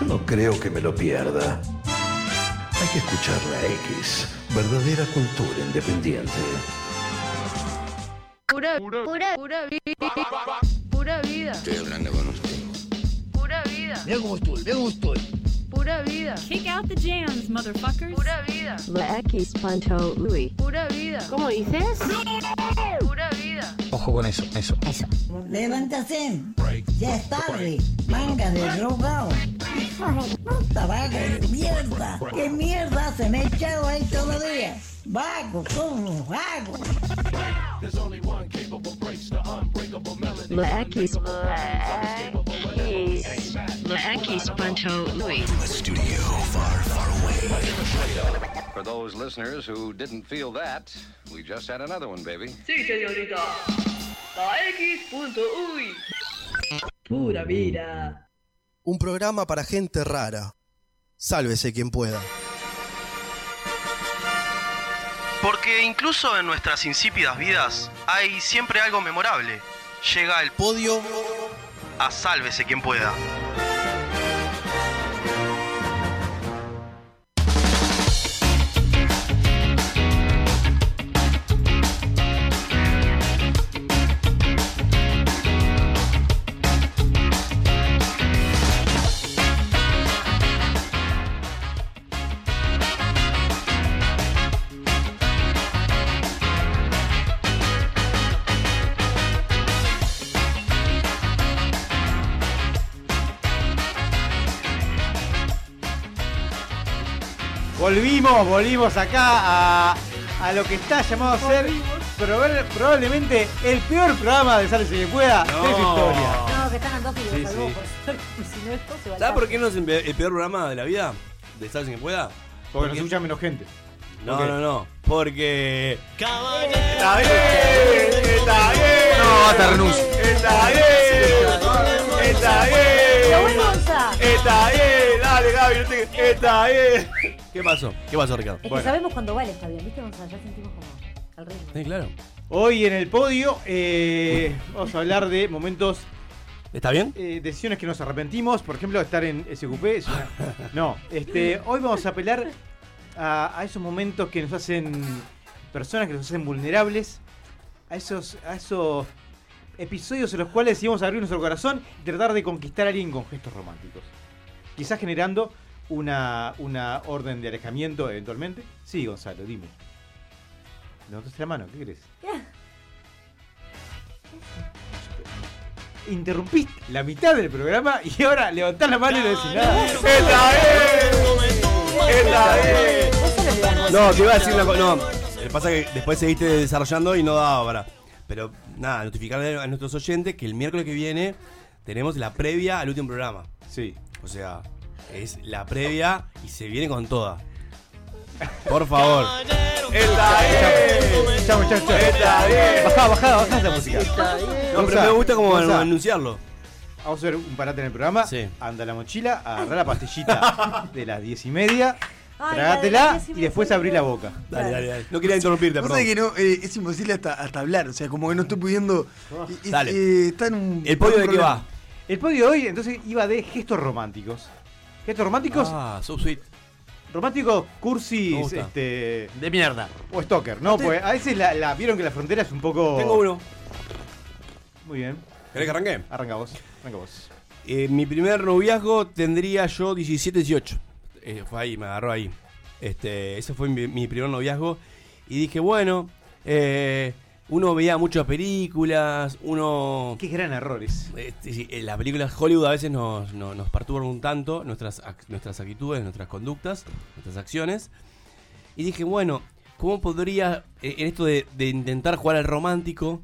Yo no creo que me lo pierda. Hay que escuchar la X. Verdadera cultura independiente. Pura, pura, pura vida. Pura vida. Estoy hablando con usted. Pura vida. Estoy, mira cómo estoy. Pura vida. Kick out the jams, motherfuckers. Pura vida. La X Panto Louis. Pura vida. ¿Cómo dices? Pura vida. Ojo con eso, eso, eso. Levántate. Ya es tarde. Manga de. Puta, vago de mierda. ¿Qué mierda se me ha echado ahí todavía? Vago, somos vagos. La X. La X Panto Louis. For those listeners who didn't feel that, we just had another one, baby. Sí, señorita. La X.uy. Pura vida. Un programa para gente rara. Sálvese quien pueda. Porque incluso en nuestras insípidas vidas hay siempre algo memorable. Llega el podio a Sálvese quien pueda. Volvimos, volvimos acá a, a lo que está llamado a ser proba- probablemente el peor programa de Sálvese quien pueda de su historia. No, que están dos Sí, sí. por *laughs* si no esto se va al ¿Sabes por qué no es el pe- el peor programa de la vida? ¿De Sabes quien pueda? Porque nos escucha menos gente. No, no, no. Porque. Está bien, está bien. No, hasta renuncio. Está bien. Está bien. Está bien. Dale, Gaby. no te- Está bien. ¿Qué pasó? ¿Qué pasó, Ricardo? Es que sabemos cuando vale está bien, ¿viste, Gonzalo? Ya sentimos como el ritmo. Sí, claro. Hoy en el podio eh, vamos a hablar de momentos. ¿Está bien? eh, decisiones que nos arrepentimos, por ejemplo, estar en SQP. es una- *laughs* No, este, hoy vamos a apelar a, a esos momentos que nos hacen personas que nos hacen vulnerables, a esos, a esos episodios en los cuales decidimos abrir nuestro corazón y tratar de conquistar a alguien con gestos románticos. Quizás generando una, una orden de alejamiento eventualmente. Sí, Gonzalo, dime. ¿Levantaste la mano? ¿Qué crees? Interrumpiste la mitad del programa y ahora levantás la mano y no decís nada. ¡Está bien! No, te iba a decir una cosa. No, lo que pasa es que después seguiste desarrollando y no daba para. Pero nada, notificarle a nuestros oyentes que el miércoles que viene tenemos la previa al último programa. Sí. O sea, es la previa y se viene con toda. Por favor. ¡Está bien! Bajá, bajá, bajá esa música. No, pero me gusta como Gonza, anunciarlo. Vamos a ver un parate en el programa. Sí. Anda la mochila, agarrá la pastillita de las diez y media, Ay, tragátela la de las diez y después abrí la boca. Dale, dale, dale. No quería interrumpirte, perdón. que no, eh, es imposible hasta, hasta hablar, o sea, como que no estoy pudiendo. y- Dale. eh, está en un. ¿El podio un de qué va? El podio de hoy entonces iba de gestos románticos. Gestos románticos, Ah, sweet. románticos, Me cursis, gusta. este. De mierda. O stalker, ¿no? Pues a veces la, la- vieron que la frontera es un poco. Tengo uno. Muy bien. ¿Querés que arranque? Arranca vos. Arranca vos. Eh, mi primer noviazgo tendría yo 17, 18. Eh, fue ahí, me agarró ahí. Este, ese fue mi, mi primer noviazgo. Y dije, bueno, eh, uno veía muchas películas, uno... Qué gran errores. Este, sí, eh, las películas Hollywood a veces nos, no- nos perturban un tanto nuestras, nuestras actitudes, nuestras conductas, nuestras acciones. Y dije, bueno, ¿cómo podría, eh, en esto de, de intentar jugar al romántico,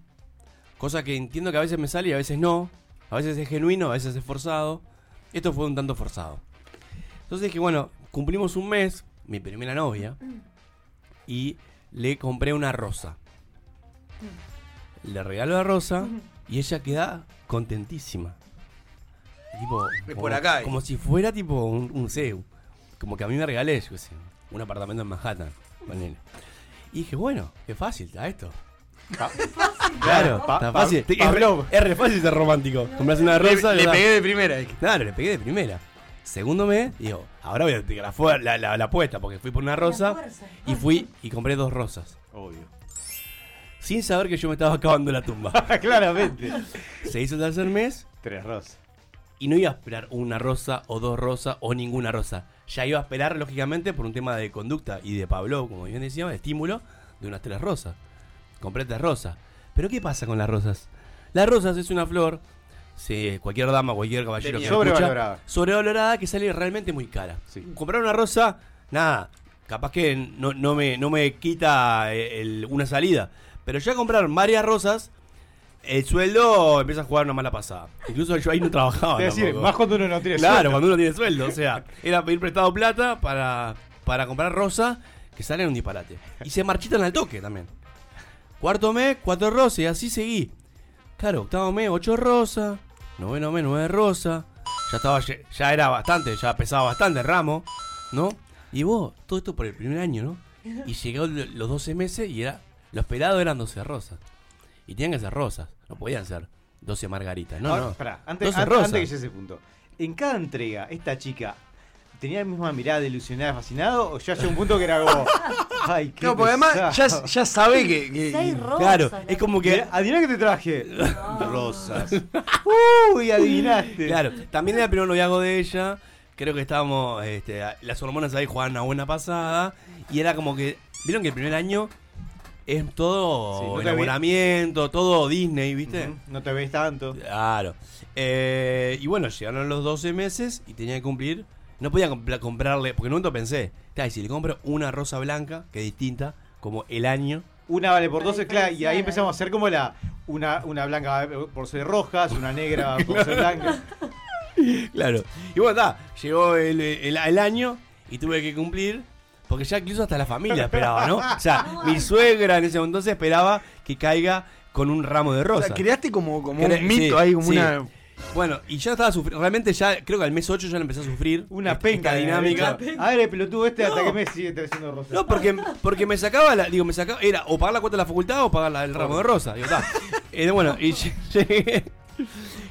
cosa que entiendo que a veces me sale y a veces no, a veces es genuino, a veces es forzado, esto fue un tanto forzado. Entonces dije, bueno, cumplimos un mes, mi primera novia, y le compré una rosa. Le regalo la rosa y ella queda contentísima. Tipo, Es como, por acá, eh. como si fuera tipo un, un CEU. Como que a mí me regalé, yo qué sé, un apartamento en Manhattan. ponele. Y dije, bueno, qué fácil está esto. *laughs* Claro, Pa- está Pa- fácil. Es, Pablo. re- es re fácil ser romántico. Comprarse una Le- rosa. le ¿verdad? pegué de primera. Claro, le pegué de primera. Segundo mes, digo, ahora voy a tirar la, fu- la, la- la apuesta, porque fui por una rosa y fui y compré dos rosas. Obvio. Sin saber que yo me estaba acabando la tumba. *laughs* Claramente. Se hizo el tercer mes. Tres rosas. Y no iba a esperar una rosa o dos rosas o ninguna rosa. Ya iba a esperar, lógicamente, por un tema de conducta y de Pablo, como bien decíamos, de estímulo, de unas tres rosas. Compré tres rosas. Pero ¿qué pasa con las rosas? Las rosas es una flor, sí, cualquier dama, cualquier caballero que mierda. me escucha, Sobrevalorada. sobrevalorada que sale realmente muy cara. Comprar una rosa, nada, capaz que no, no me, no me quita eh, el- una salida. Pero ya comprar varias rosas, el sueldo empieza a jugar una mala pasada. Incluso yo ahí no trabajaba. A decir, más cuando uno no tiene Claro, sueldo. cuando uno tiene sueldo. O sea, era pedir prestado plata para, para comprar rosas que salen un disparate. Y se marchitan al toque también. Cuarto mes, cuatro rosas y así seguí. Claro, octavo mes, ocho rosas. Noveno mes, nueve rosas. Ya estaba, ya era bastante, ya pesaba bastante el ramo, ¿no? Y vos, todo esto por el primer año, ¿no? Y llegó lo- los 12 meses y era, lo esperado eran 12 rosas. Y tenían que ser rosas, no podían ser 12 margaritas, no, Ahora, no. pará, antes, 12 an- rosas. antes que llegue a ese punto. En cada entrega, esta chica tenía la misma mirada de ilusionada, fascinado, o ya llegó un punto que era como. *laughs* Ay, qué No, porque además ya, ya sabe que. *laughs* que- Seis rosas. Claro, es como que Adivina que te traje. *laughs* Rosas. Uy, adivinaste. Claro, también era el primer noviazgo de ella. Creo que estábamos, este, las hormonas ahí jugaban una buena pasada. Y era como que, vieron que el primer año es todo Sí, no enamoramiento, todo Disney, ¿viste? No te ves tanto. Claro. Eh, y bueno, llegaron los 12 meses y tenía que cumplir. No podía comprarle, porque en un momento pensé, "Ta, y si le compro una rosa blanca, que es distinta, como el año. Una vale por 12, claro, y ahí empezamos a hacer como la. Una, una blanca por ser rojas, una negra *laughs* por ser blanca. Claro. Y bueno, está, llegó el, el- el año y tuve que cumplir. Porque ya incluso hasta la familia esperaba, ¿no? *laughs* O sea, mi suegra en ese entonces esperaba que caiga con un ramo de o rosas. sea, creaste como, como Cre- un mito sí, ahí, como sí. una. Bueno, y ya estaba sufriendo. Realmente ya, creo que al mes 8 ya le empecé a sufrir. Una esta- penca esta dinámica. A ver, el pelotudo este hasta que me sigue trayendo rosas. No, porque, porque me sacaba, la, digo, me sacaba, era o pagar la cuota de la facultad o pagar la- el ramo de rosa. Digo, ta. Eh, bueno, y *laughs* llegué,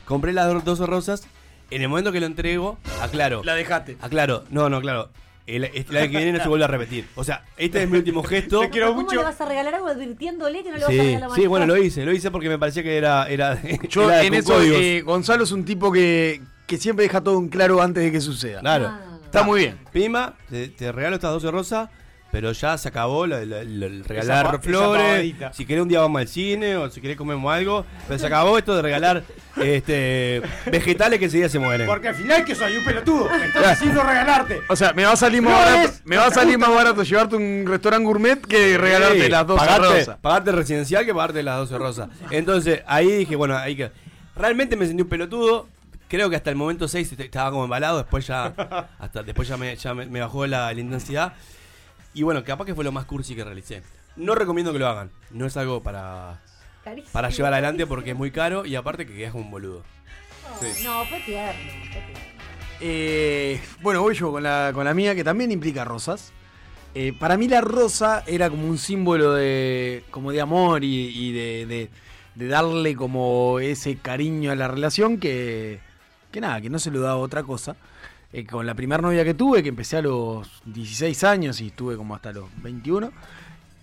compré las do- 12 rosas. En el momento que lo entrego, aclaro. La dejaste. Aclaro, no, no, claro. El, la vez que viene no se vuelve a repetir. O sea, este es mi último gesto. Te quiero ¿Cómo mucho. le vas a regalar algo advirtiéndole que no le vas a Sí, regalar sí, bueno, lo hice, lo hice porque me parecía que era. era Yo *laughs* era en con eso, códigos. eh, Gonzalo es un tipo que, que siempre deja todo en claro antes de que suceda. Claro. Está muy bien. Pima, te, te regalo estas 12 rosas, pero ya se acabó la- la- la- el regalar Esa pa- esa flores. Si querés un día vamos al cine o si querés comemos algo. Pero se acabó esto de regalar este vegetales que enseguida se mueren. Porque al final que soy un pelotudo. Me estás haciendo regalarte. O sea, me va a salir más No barato, es- me va a salir más barato llevarte un restaurante gourmet que regalarte Sí, las 12 pagarte, rosas. Pagarte el residencial que pagarte las 12 rosas. Entonces, ahí dije, bueno, ahí que. Realmente me sentí un pelotudo. Creo que hasta el momento 6 estaba como embalado. Después ya. hasta Después ya me, ya me, me bajó la, la intensidad. Y bueno, capaz que fue lo más cursi que realicé. No recomiendo que lo hagan. No es algo para. Carísimo. Para llevar adelante porque es muy caro y aparte que quedas como un boludo. No, fue tierno. fue tierno. Eh, bueno, voy yo con la, con la mía, que también implica rosas. Eh, para mí la rosa era como un símbolo de, como de amor y, y de, de- de darle como ese cariño a la relación que, que nada, que no se lo daba otra cosa. Eh, con la primera novia que tuve, que empecé a los 16 años y estuve como hasta los 21,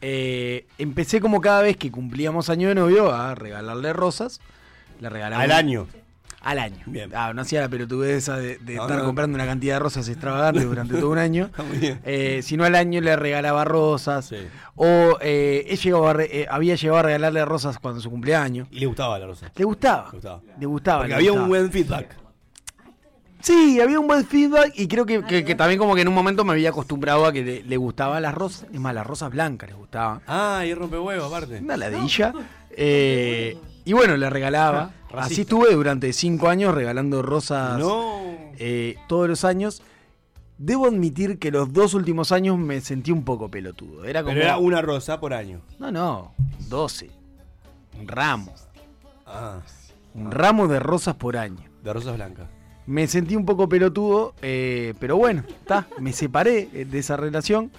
eh, empecé como cada vez que cumplíamos año de novio a regalarle rosas. Le regalaba Al año. Al año. Bien. Ah, no hacía la pelotudez esa de, de No, estar no. comprando una cantidad de rosas extravagantes *laughs* durante todo un año. Eh, sino al año le regalaba rosas. Sí. O eh, he llegado a re- eh, había llegado a regalarle rosas cuando su cumpleaños. Y le gustaba la rosa. Le gustaba. Le gustaba. Le gustaba. Porque le había gustaba. un buen feedback. Sí, había un buen feedback y creo que, que- que también como que en un momento me había acostumbrado a que le, le gustaban las rosas. Es más, las rosas blancas le gustaban. Ah, y rompe huevos aparte. Una ladilla. *laughs* Eh, y bueno, le regalaba. Así estuve durante cinco años regalando rosas No. eh, todos los años. Debo admitir que los dos últimos años me sentí un poco pelotudo. Era como. Pero era una rosa por año. No, no, 12. Un ramo. Ah. Un ramo de rosas por año. De rosas blancas. Me sentí un poco pelotudo, eh, pero bueno, está. Me separé eh, de esa relación.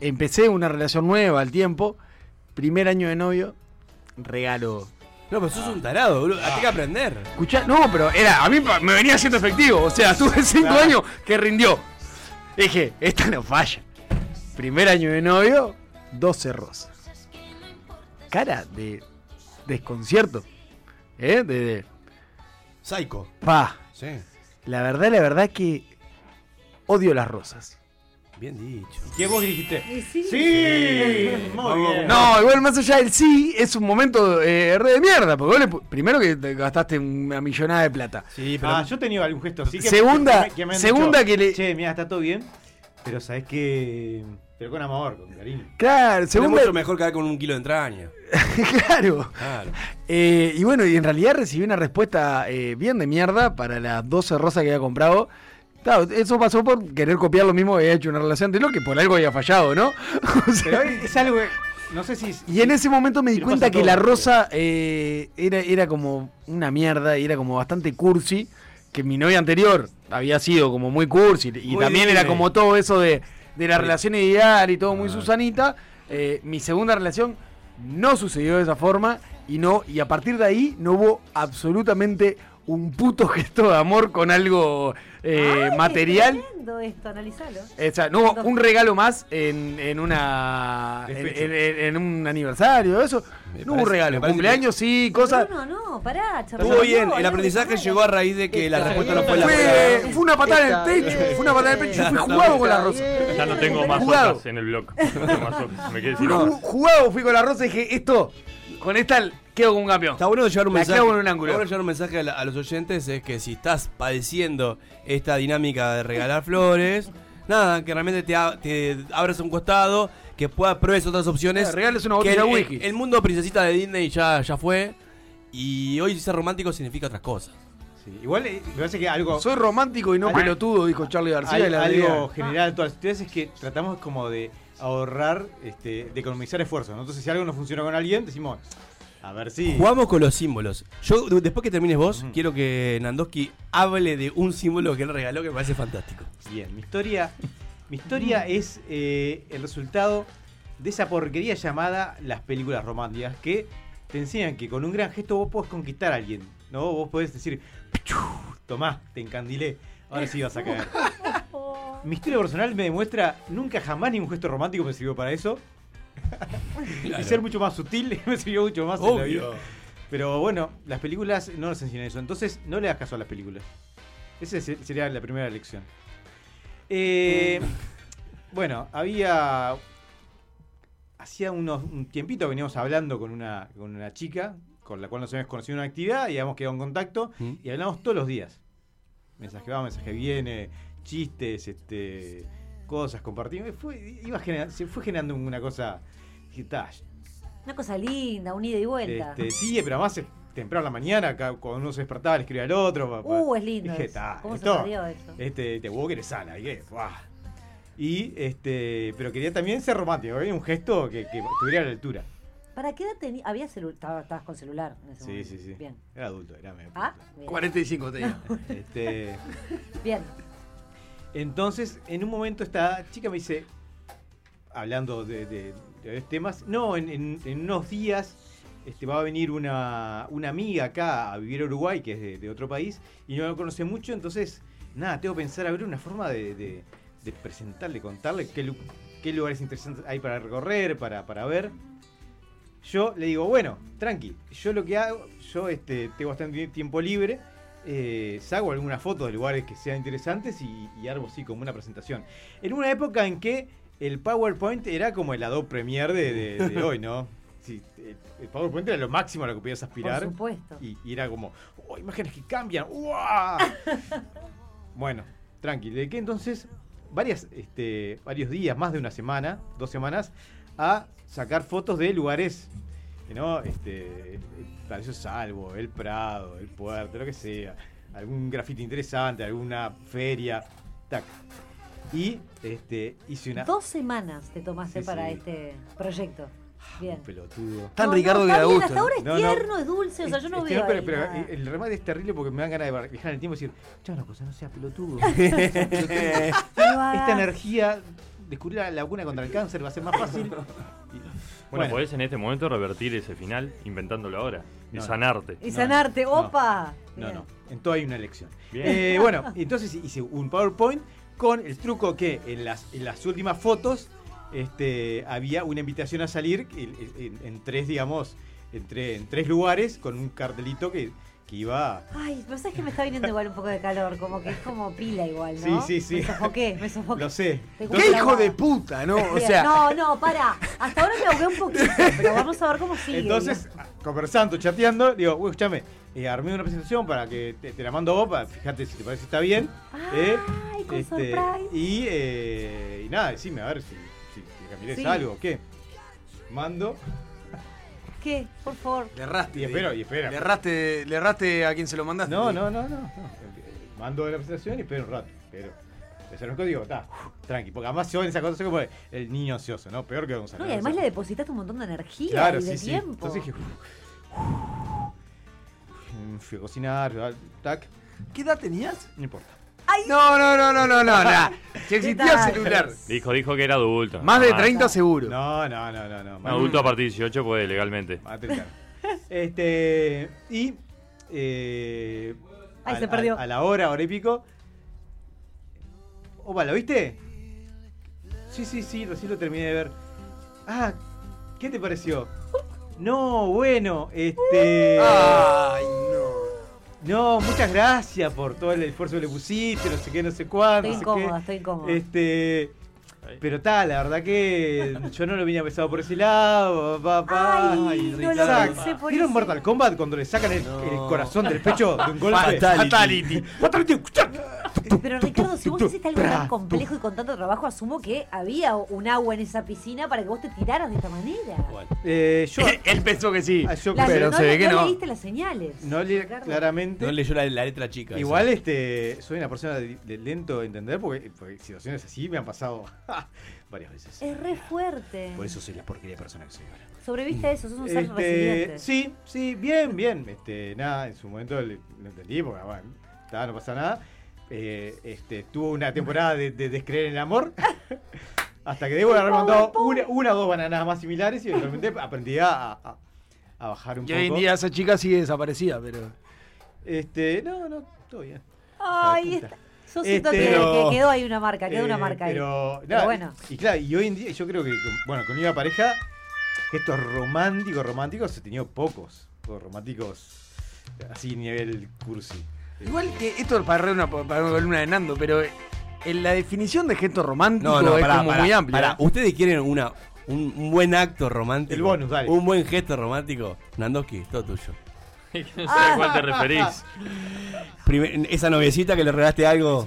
Empecé una relación nueva al tiempo. Primer año de novio. Regalo. No, pero sos un tarado, boludo. Hay que aprender. Escuchá, no, pero era, a mí me venía siendo efectivo. O sea, *laughs* tuve cinco Claro. años que rindió. Dije, esta no falla. Primer año de novio, 12 rosas. Cara de desconcierto. ¿Eh? De, de- Psycho. Pa. Sí. La verdad, la verdad que odio las rosas. Bien dicho. ¿Qué vos dijiste? Sí. Sí, muy Vamos. bien. No, igual más allá del sí, es un momento eh, re de mierda. Porque vos le primero que te gastaste una millonada de plata. Sí, Ah, yo tenía algún gesto así que Segunda- que me han segunda dicho, que le- Che, mira, está todo bien, pero sabes que pero con amor, con cariño. Claro, Según segunda. mucho mejor caer con un kilo de entraña. *laughs* claro. Claro. Eh, y bueno, y en realidad recibí una respuesta eh, bien de mierda para las 12 rosas que había comprado. Claro, eso pasó por querer copiar lo mismo que había hecho una relación anterior, que por algo había fallado, ¿no? *laughs* O sea, Pero es algo que no sé si y en ese momento me di cuenta que todo, la rosa eh, era, era como una mierda y era como bastante cursi. Que mi novia anterior había sido como muy cursi. Y Muy también bien. era como todo eso de, de la Sí. relación ideal y todo muy Ah. Susanita. Eh, mi segunda relación no sucedió de esa forma. Y no, y a partir de ahí no hubo absolutamente un puto *laughs* gesto de amor con algo eh, Ay, material. Esto, analizalo. O sea, no hubo un regalo más en, en una en, Despecho. en- en un aniversario, eso. Me no hubo un regalo. Cumpleaños sí, cosas. No, no, pará, charla. Estuvo bien. No, El no, aprendizaje no, llegó a raíz de que la Está respuesta no bien. fue la Fue, fue una patada en el pecho, fue una patada en el pecho. Yo fui jugado con la rosa. Ya no tengo más hojas en el blog. No tengo más hojas. Me quedé sin. Jugado fui con la rosa y dije, esto, con esta quedo como un campeón. Está bueno llevar un La mensaje. clavo en un ángulo. está bueno llevar un mensaje a, la- a los oyentes es que si estás padeciendo esta dinámica de regalar flores, *laughs* nada, que realmente te, abras un costado, que puedas pruebes otras opciones. Eh, regales una que botella el, whisky. el- el mundo princesita de Disney ya, ya fue. Y hoy ser romántico significa otras cosas. Sí, igual eh, me parece que algo Soy romántico y no pelotudo, dijo Charlie García. Hay y la algo idea. general en todas las situaciones es que tratamos como de ahorrar, este, de economizar esfuerzos. ¿no? Entonces, si algo no funciona con alguien, decimos, a ver si. Jugamos con los símbolos. Yo, de- después que termines vos, quiero que Nandoski hable de un símbolo que él regaló que me parece fantástico. Bien, mi historia, mi historia es eh, el resultado de esa porquería llamada las películas románticas que te enseñan que con un gran gesto vos podés conquistar a alguien. ¿no? Vos podés decir, "Pichu, tomá, te encandilé, ahora sí vas a caer. *laughs* Mi historia personal me demuestra nunca jamás ningún gesto romántico me sirvió para eso. Y ser mucho más sutil *laughs* me sirvió mucho más en la vida. Obvio. Pero bueno, las películas no nos enseñan eso. Entonces, no le das caso a las películas. Esa se- sería la primera lección. Eh, bueno, había. Hacía unos, un tiempito que veníamos hablando con una, con una chica con la cual nos habíamos conocido en una actividad y habíamos quedado en contacto ¿Mm? y hablamos todos los días. Mensaje va, mensaje viene, chistes, este, cosas, compartimos. Y Fue, iba genera- se fue generando una cosa. dije, "Ta, Una cosa linda, un ida y vuelta. este, sí, pero además es temprano en la mañana, acá, cuando uno se despertaba, le escribía al otro. pa- pa- Uh, es lindo Dije, eso. "Ta, ¿Cómo se esto, perdió eso? Este, te vos que eres sana, ¿y qué? Buah". Y este, pero quería también ser romántico, ¿eh? un gesto que, que estuviera a la altura. ¿Para qué edad tenías? Había celu- estaba- estabas con celular en ese Sí, momento. sí, sí. Bien. Era adulto, era medio. Ah, bien. 45 tenía. *laughs* Este, Bien. entonces, en un momento esta chica me dice, hablando de, de- de temas, no, en, en- en unos días este, va a venir una, una amiga acá a vivir a Uruguay, que es de, de otro país, y no la conoce mucho, entonces, nada, tengo que pensar a ver una forma de, de- presentarle, contarle qué, qué lugares interesantes hay para recorrer, para, para ver. Yo le digo, bueno, tranqui, yo lo que hago, yo este, tengo bastante tiempo libre, eh, saco algunas fotos de lugares que sean interesantes y, y armo así como una presentación. En una época en que el PowerPoint era como el Adobe Premiere de, de- de *laughs* hoy, ¿no? Sí, el, PowerPoint era lo máximo a lo que podías aspirar. Por supuesto. Y, y era como, oh, imágenes que cambian. ¡Uah! *laughs* bueno, tranqui. De que entonces, varias, este, varios días, más de una semana, dos semanas, a sacar fotos de lugares ¿no? Este, para eso salvo, el Prado, el Puerto, lo que sea. Algún grafiti interesante, alguna feria. Tac. Y este, hice una. Dos semanas te tomaste Sí, para sí. este proyecto. Bien. pelotudo. Tan No, Ricardo no, que da gusto. Hasta ahora es No, no. tierno, es dulce, o sea, yo no Este, veo. pero, ahí pero nada. el remate es terrible porque me dan ganas de viajar en el tiempo y decir, ya una cosa, no seas pelotudo. *laughs* Esta energía, descubrir la laguna contra el cáncer va a ser más fácil. *laughs* Y- Bueno, podés en este momento revertir ese final inventándolo ahora. Y No. sanarte. Y sanarte, opa. No, Bien. no, en todo hay una elección. Eh, bueno, entonces hice un PowerPoint con el truco que en las, en las últimas fotos este, había una invitación a salir en, en- en tres, digamos, en, tre- en tres lugares con un cartelito que, que iba... Ay, pero sabes que me está viniendo igual un poco de calor, como que es como pila igual, ¿no? Sí, sí, sí. Me sofoqué, me sofoqué. Lo sé. Tengo ¡Qué hijo de puta, no! O sea, No, no, para. Hasta ahora me ahogué un poquito, pero vamos a ver cómo sigue. Entonces, conversando, chateando, digo, "Uy, escúchame, eh, armé una presentación para que te, te la mando vos, para, fíjate si te parece que está bien. eh, Ay, con surprise. y, eh, y nada, decime a ver si, Camilés Sí. algo, ¿qué? Mando ¿Qué? Por favor. le erraste. y espero, y espera. Le erraste, le erraste a quien se lo mandaste. No, no, no, no, no. Mando la presentación y espero un rato. Pero, ese no código, está, tranqui. Porque además yo en esa cosa soy como el niño ansioso, ¿no? Peor que Gonzalo. No, y además le depositaste un montón de energía Claro, y de sí, sí. tiempo. Entonces dije, "Uf". fui a cocinar, tac. ¿Qué edad tenías? No importa. No, no, no, no, no, no. no. *laughs* Si existía celular. Dijo, dijo que era adulto. Más de Ah, 30 seguro. No, no, no, no. no. Un adulto a partir de 18 puede legalmente. Este. Y. Eh, Ay, a- se perdió. A, a la hora, hora y pico. Opa, ¿lo viste? Sí, sí, sí, recién lo terminé de ver. Ah, ¿qué te pareció? No, bueno, este. Ay, no. No, muchas gracias por todo el esfuerzo que le pusiste, no sé qué, no sé cuánto. Estoy no sé qué. estoy incómoda. Este. Pero tal, la verdad que yo no lo venía pensado por ese lado, papá. Ay, no lo pensé por ¿Vieron Mortal Kombat cuando le sacan el, el corazón del pecho de un golpe? Fatality. Fatality. Pero Ricardo, si vos hiciste algo tan complejo y con tanto trabajo, asumo que había un agua en esa piscina para que vos te tiraras de esta manera. Eh, yo, *laughs* Él pensó que sí. ah, yo- La- pero no, se ve no que no. leíste las señales. no le claramente. No leyó la, la letra chica. Igual este, soy una persona de, de lento de entender porque, porque situaciones así me han pasado *laughs* varias veces. Es re fuerte. Por eso soy la porquería de persona que soy ahora. Sobreviviste a eso, sos un ser Este, resiliente. sí, sí, bien, bien. Este, nada, en su momento le- lo entendí porque bueno, está, no pasa nada. Eh, este, tuvo una temporada de, de descreer en el amor. *laughs* hasta que debo haber mandado una, una o dos bananas más similares y eventualmente aprendí a, a- a bajar un Y poco. hoy en día esa chica sigue desaparecida, pero. Este, no, no, todo bien. Ay, está- yo siento Este, que, pero- que quedó ahí una marca, quedó una Eh, marca ahí. pero, Pero nada, bueno. Y, y claro, y hoy en día yo creo que, bueno, con una pareja, estos románticos, románticos, he tenido pocos. Pocos románticos así nivel cursi. Igual que esto es para una, para una columna de Nando, pero en la definición de gesto romántico No, no, es pará, como pará, muy amplia. pará. ¿Ustedes quieren una, un, un buen acto romántico? El bonus, dale. Un buen gesto romántico. Nandoski, todo tuyo. *laughs* no sé a cuál te *laughs* referís. Primer- esa noviecita que le regalaste algo.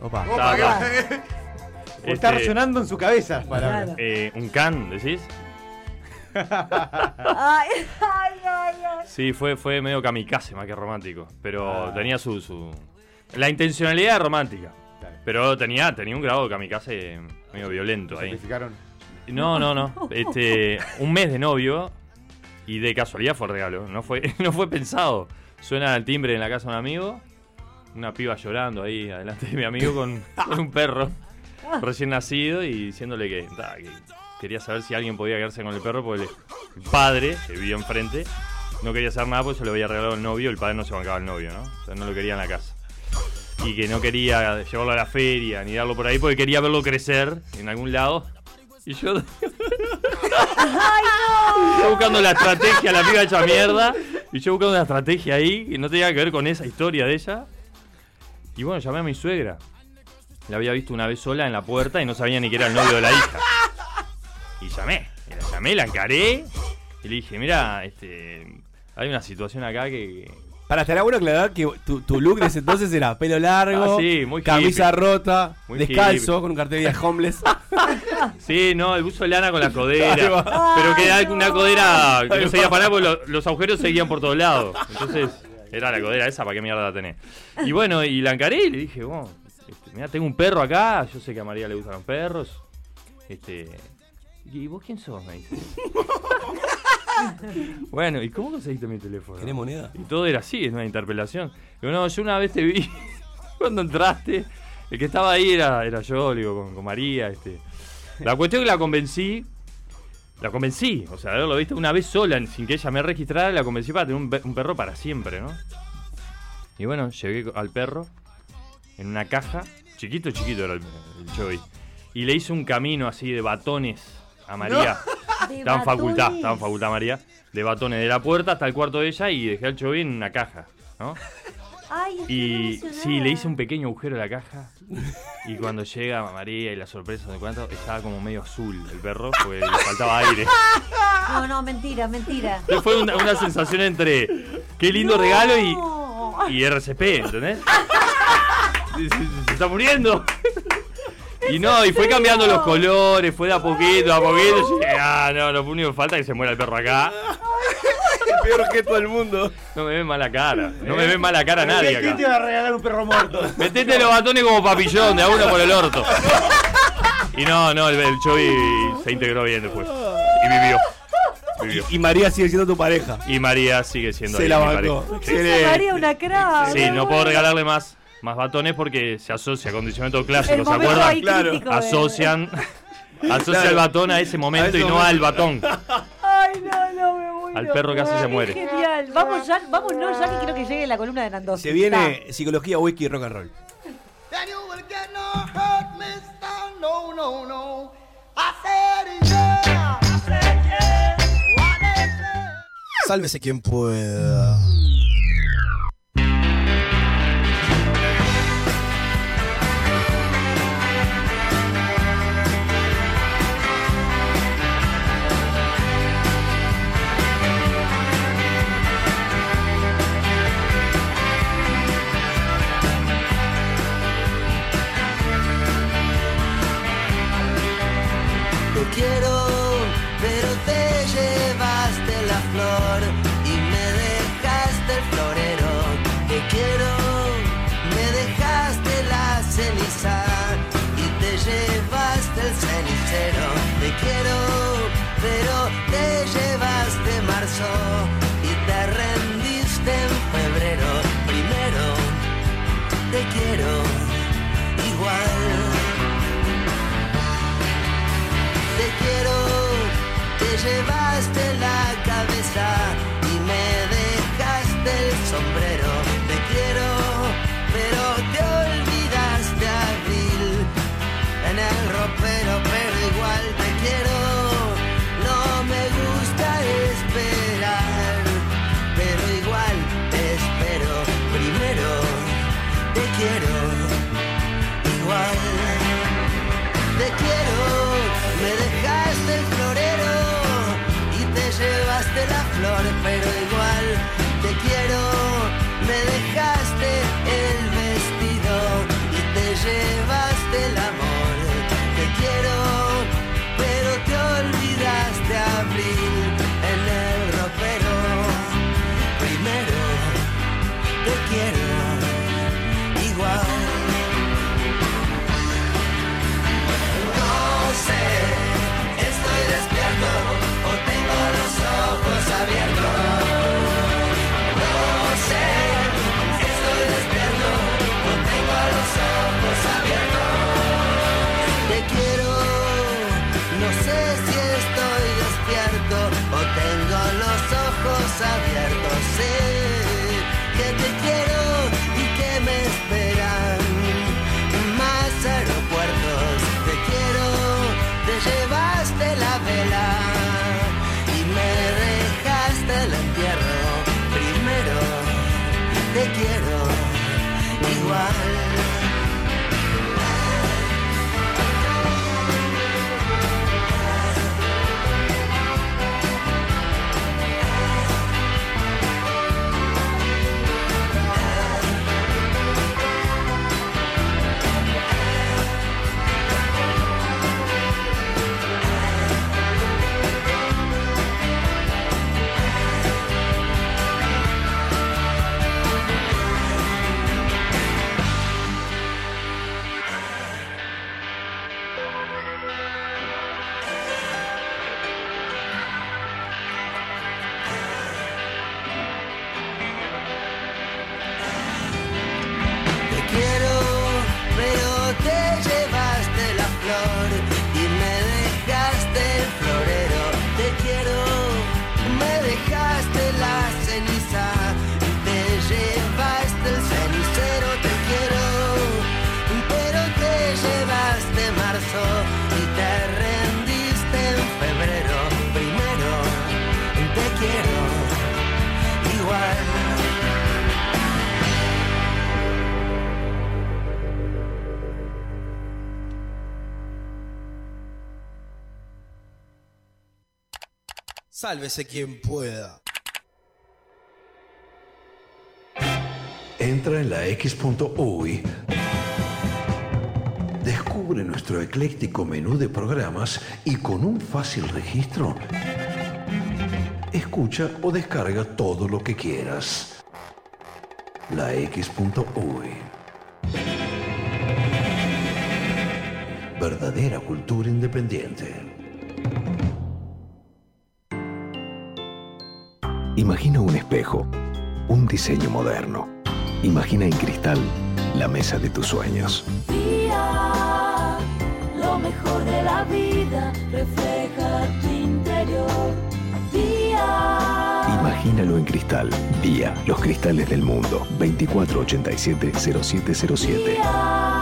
Opa. Opa, Está, Este, resonando en su cabeza. eh, ¿Un can, decís? *laughs* Ay, ay, ay, ay. Sí, fue, fue medio kamikaze más que romántico. Pero Ah. tenía su, su. La intencionalidad romántica. Pero tenía, tenía un grado de kamikaze medio violento ahí. Sacrificaron. No, no, no. Este, un mes de novio y de casualidad fue regalo. No fue, *laughs* no fue pensado. Suena el timbre en la casa de un amigo. Una piba llorando ahí adelante de mi amigo con, *laughs* con un perro recién nacido y diciéndole que, ta, que quería saber si alguien podía quedarse con el perro porque el, padre, que vivía enfrente, no quería hacer nada porque se lo había regalado el novio. El padre no se bancaba el novio, ¿no? O sea, no lo quería en la casa. Y que no quería llevarlo a la feria ni darlo por ahí porque quería verlo crecer en algún lado. Y yo *laughs* yo buscando la estrategia, la piba hecha mierda. Y yo buscando una estrategia ahí que no tenía que ver con esa historia de ella. Y bueno, llamé a mi suegra. La había visto una vez sola en la puerta y no sabía ni que era el novio de la hija. Y llamé. Y la llamé, la encaré. Y le dije, mira, este, hay una situación acá que Para estar bueno aclarar que tu, tu look de ese entonces era pelo largo, Ah, sí, muy camisa hippie. rota, Muy descalzo, hippie. con un cartel de homeless. *laughs* Sí, no, el buzo de lana con la codera. Pero que era una codera que no seguía va. para nada porque lo- los agujeros seguían por todos lados. Entonces, era la codera esa, ¿para qué mierda la tenés? Y bueno, y la encaré y le dije, bueno, este, mira, tengo un perro acá, yo sé que a María le gustan los perros. Este. ¿Y vos quién sos? Me dice. *laughs* Bueno, ¿y cómo conseguiste mi teléfono? ¿Tenés moneda? Y todo era así, es una interpelación. Digo, no, yo una vez te vi *laughs* cuando entraste. El que estaba ahí era, era yo, digo, con, con María. Este. La cuestión es que la convencí. La convencí, o sea, haberlo visto una vez sola, sin que ella me registrara, la convencí para tener un, pe- un perro para siempre, ¿no? Y bueno, llegué al perro en una caja, chiquito, chiquito era el, el Chovy. Y le hice un camino así de batones a María. De Estaba en facultad, estaba en facultad María. De batones de la puerta hasta el cuarto de ella y dejé al Chovy en una caja, ¿no? Ay, Y sí, le hice un pequeño agujero a la caja. Y cuando llega María y la sorpresa de cuánto, estaba como medio azul el perro, porque le faltaba aire. No, no, mentira, mentira. Fue una, una sensación entre qué lindo regalo y, y RCP, ¿entendés? *laughs* Se, se- se está muriendo. Y no, y fue cambiando los colores, fue de a poquito, a poquito. Y dije, ah, no, lo único que falta es que se muera el perro acá. *laughs* El peor gesto del mundo. No me ven mala cara, no me ven mala cara nadie ¿Quién acá. te va a regalar un perro muerto? Metete los batones como papillón, de a uno por el orto. Y no, no, el, el Chovy se integró bien después. Y vivió. Vivió. Y María sigue siendo tu pareja. Y María sigue siendo Se ahí la mi bancó. pareja. María una crack. Sí, no puedo regalarle más, más batones porque se asocia a condicionamiento clásico, El ¿se acuerdan? ahí Claro. Asocian, *laughs* asocia Claro. el batón a ese momento A ese y no momento. al batón. Ay, no, no, me muero. Al perro casi se muere. Genial. Vamos ya, vamos no, ya que quiero que llegue la columna de Nandoso. Se viene psicología, whisky y rock and roll. And you will te Sálvese quien pueda. Entra en la X.UI. Descubre nuestro ecléctico menú de programas y con un fácil registro, escucha o descarga todo lo que quieras. La X.UI. Verdadera cultura independiente. Imagina un espejo, un diseño moderno. Imagina en cristal la mesa de tus sueños. Día, lo mejor de la vida refleja tu interior. Día, Imagínalo en cristal. Día, los cristales del mundo. 2487-0707.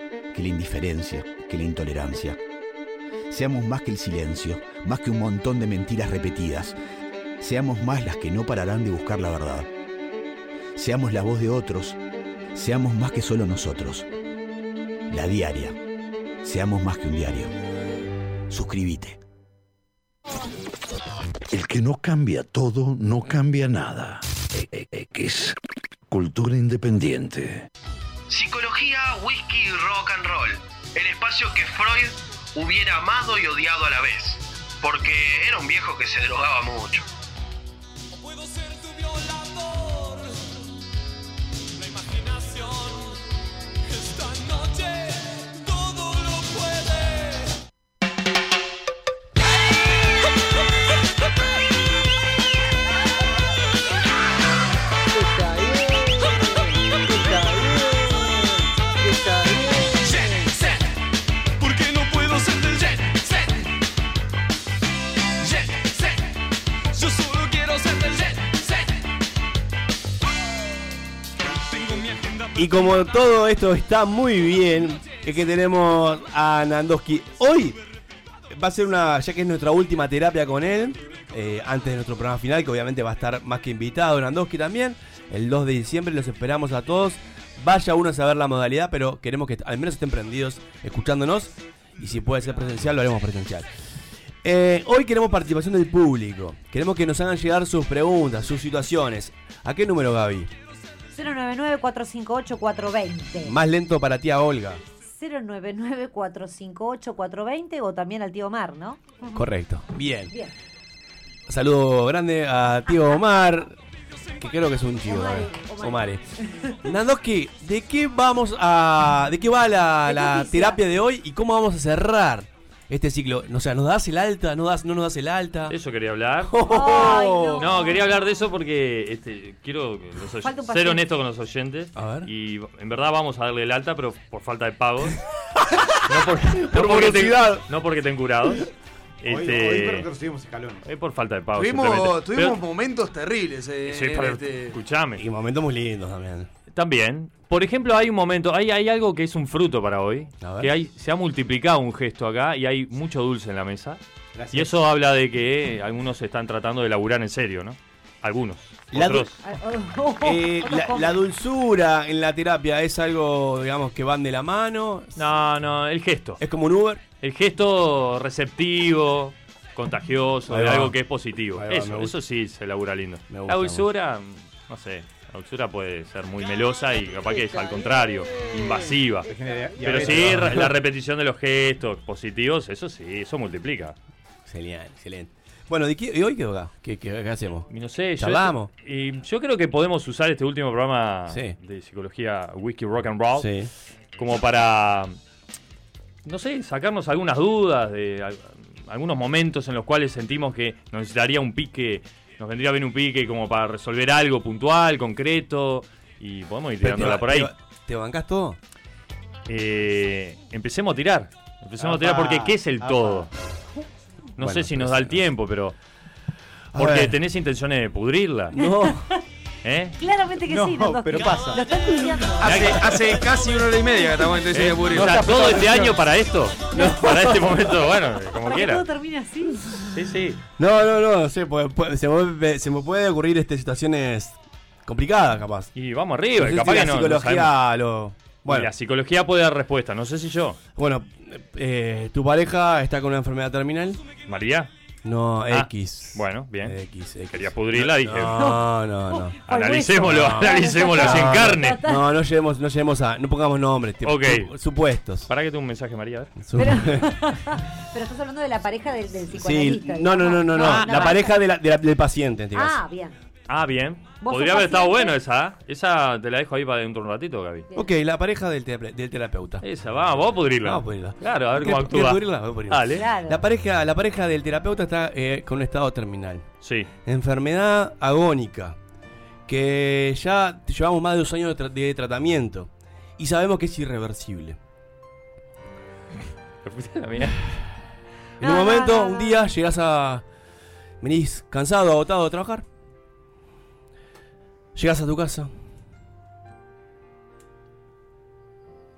que la indiferencia, que la intolerancia. Seamos más que el silencio, más que un montón de mentiras repetidas. Seamos más las que no pararán de buscar la verdad. Seamos la voz de otros. Seamos más que solo nosotros. La diaria. Seamos más que un diario. Suscríbete. El que no cambia todo, no cambia nada. E- e- X. Cultura independiente. Psicología, whisky y rock and roll. El espacio que Freud hubiera amado y odiado a la vez. Porque era un viejo que se drogaba mucho. Y como todo esto está muy bien, es que tenemos a Nandoski. Hoy va a ser una, ya que es nuestra última terapia con él, eh, antes de nuestro programa final, que obviamente va a estar más que invitado Nandoski también. El 2 de diciembre los esperamos a todos. Vaya uno a saber la modalidad, pero queremos que al menos estén prendidos escuchándonos. Y si puede ser presencial, lo haremos presencial. Eh, hoy queremos participación del público. Queremos que nos hagan llegar sus preguntas, sus situaciones. ¿A qué número, Gaby? 099-458-420. Más lento para tía Olga. 099-458-420 o también al tío Omar, ¿no? Correcto. Bien. Bien. Saludo grande a tío Omar, que creo que es un chivo. Omare, eh. Omare. *laughs* Nandoski, ¿de qué vamos a. ¿De qué va la, ¿De qué la terapia de hoy y cómo vamos a cerrar este ciclo? O sea, ¿nos das el alta? ¿No, das, no nos das el alta? Eso quería hablar. *laughs* Ay, no. no. quería hablar de eso porque este, quiero los ser honesto con los oyentes. A ver. Y en verdad vamos a darle el alta, pero por falta de pagos. *laughs* no, por, no Por porque te, no porque estén curados. Hoy, Este, hoy retrocedimos escalón. es por falta de pagos. Tuvimos, tuvimos Pero- momentos terribles. eh, Sí, este- Escuchame. Y momentos muy lindos también. También. Por ejemplo, hay un momento, hay, hay algo que es un fruto para hoy. A ver. Que hay, se ha multiplicado un gesto acá y hay mucho dulce en la mesa. Gracias. Y eso habla de que algunos están tratando de laburar en serio, ¿no? Algunos. La du- Otros. *laughs* Eh, la, la dulzura en la terapia es algo, digamos, que van de la mano. No, no, el gesto. Es como un Uber. El gesto receptivo, contagioso, de algo que es positivo. Va, eso, eso sí se labura lindo. Me gusta, la dulzura, no sé, la dulzura puede ser muy melosa y capaz que es al contrario, invasiva. Pero sí, la repetición de los gestos positivos, eso sí, eso multiplica. Genial, excelente. Bueno, ¿y, qué- y hoy qué? ¿Qué, qué- hacemos? Y no sé, yo, ¿Charlamos? y yo creo que podemos usar este último programa Sí. de psicología Wiki Rock and Roll Sí. como para, no sé, sacarnos algunas dudas de al- algunos momentos en los cuales sentimos que nos necesitaría un pique, nos vendría bien un pique como para resolver algo puntual, concreto, y podemos ir tirándola por ahí. te- ¿Te bancás todo? Eh, empecemos a tirar. Empecemos a tirar porque ¿qué es el todo? No Bueno, sé si nos da el tiempo, pero... Porque tenés intenciones de pudrirla. No. *laughs* ¿Eh? Claramente que No, sí, Nando. pero pasa. Lo están. Hace, hace casi una hora y media que estamos en intención ¿Eh? de. O sea, todo este año para esto. Para este momento, bueno, como Para que quiera. todo termine así. Sí, sí. No, no, no, no sé, puede- puede- se, me, se me puede ocurrir este, situaciones complicadas, capaz. Y vamos arriba, No sé capaz si que la no. no psicología lo... Y Bueno, La psicología puede dar respuesta, no sé si yo. bueno eh, tu pareja está con una enfermedad terminal. ¿María? No, Ah, X. Bueno, bien. X, X. Quería pudrirla, dije. No, *laughs* no, no. Analicémoslo, No. analicémoslo así en No, carne. No, no lleguemos, no lleguemos a. No pongamos nombres, tipo, supuestos. ¿Para que tengo un mensaje, María? A ver. *laughs* Pero estás hablando de la pareja del, del sí, psicoanalista. no, no, no, no, no. Ah, la pareja de la- de la- del paciente, en este. Ah, bien. Ah, bien. ¿Vos Podría haber estado bueno esa. ¿eh? Esa te la dejo ahí para dentro de un ratito, Gaby. Ok, la pareja del, terape- del terapeuta. Esa, vamos, vamos a pudrirla. Vamos a pudrirla. Claro, a ver ¿Quieres- cómo actúa. pudrirla? Vamos a pudrirla. Dale. Claro. La pareja, la pareja del terapeuta está eh, con un estado terminal. Sí. Enfermedad agónica. Que ya llevamos más de dos años de, tra- de tratamiento. Y sabemos que es irreversible. *laughs* En un No, no, momento, no, un día, llegás a. Venís cansado, agotado de trabajar. Llegás a tu casa.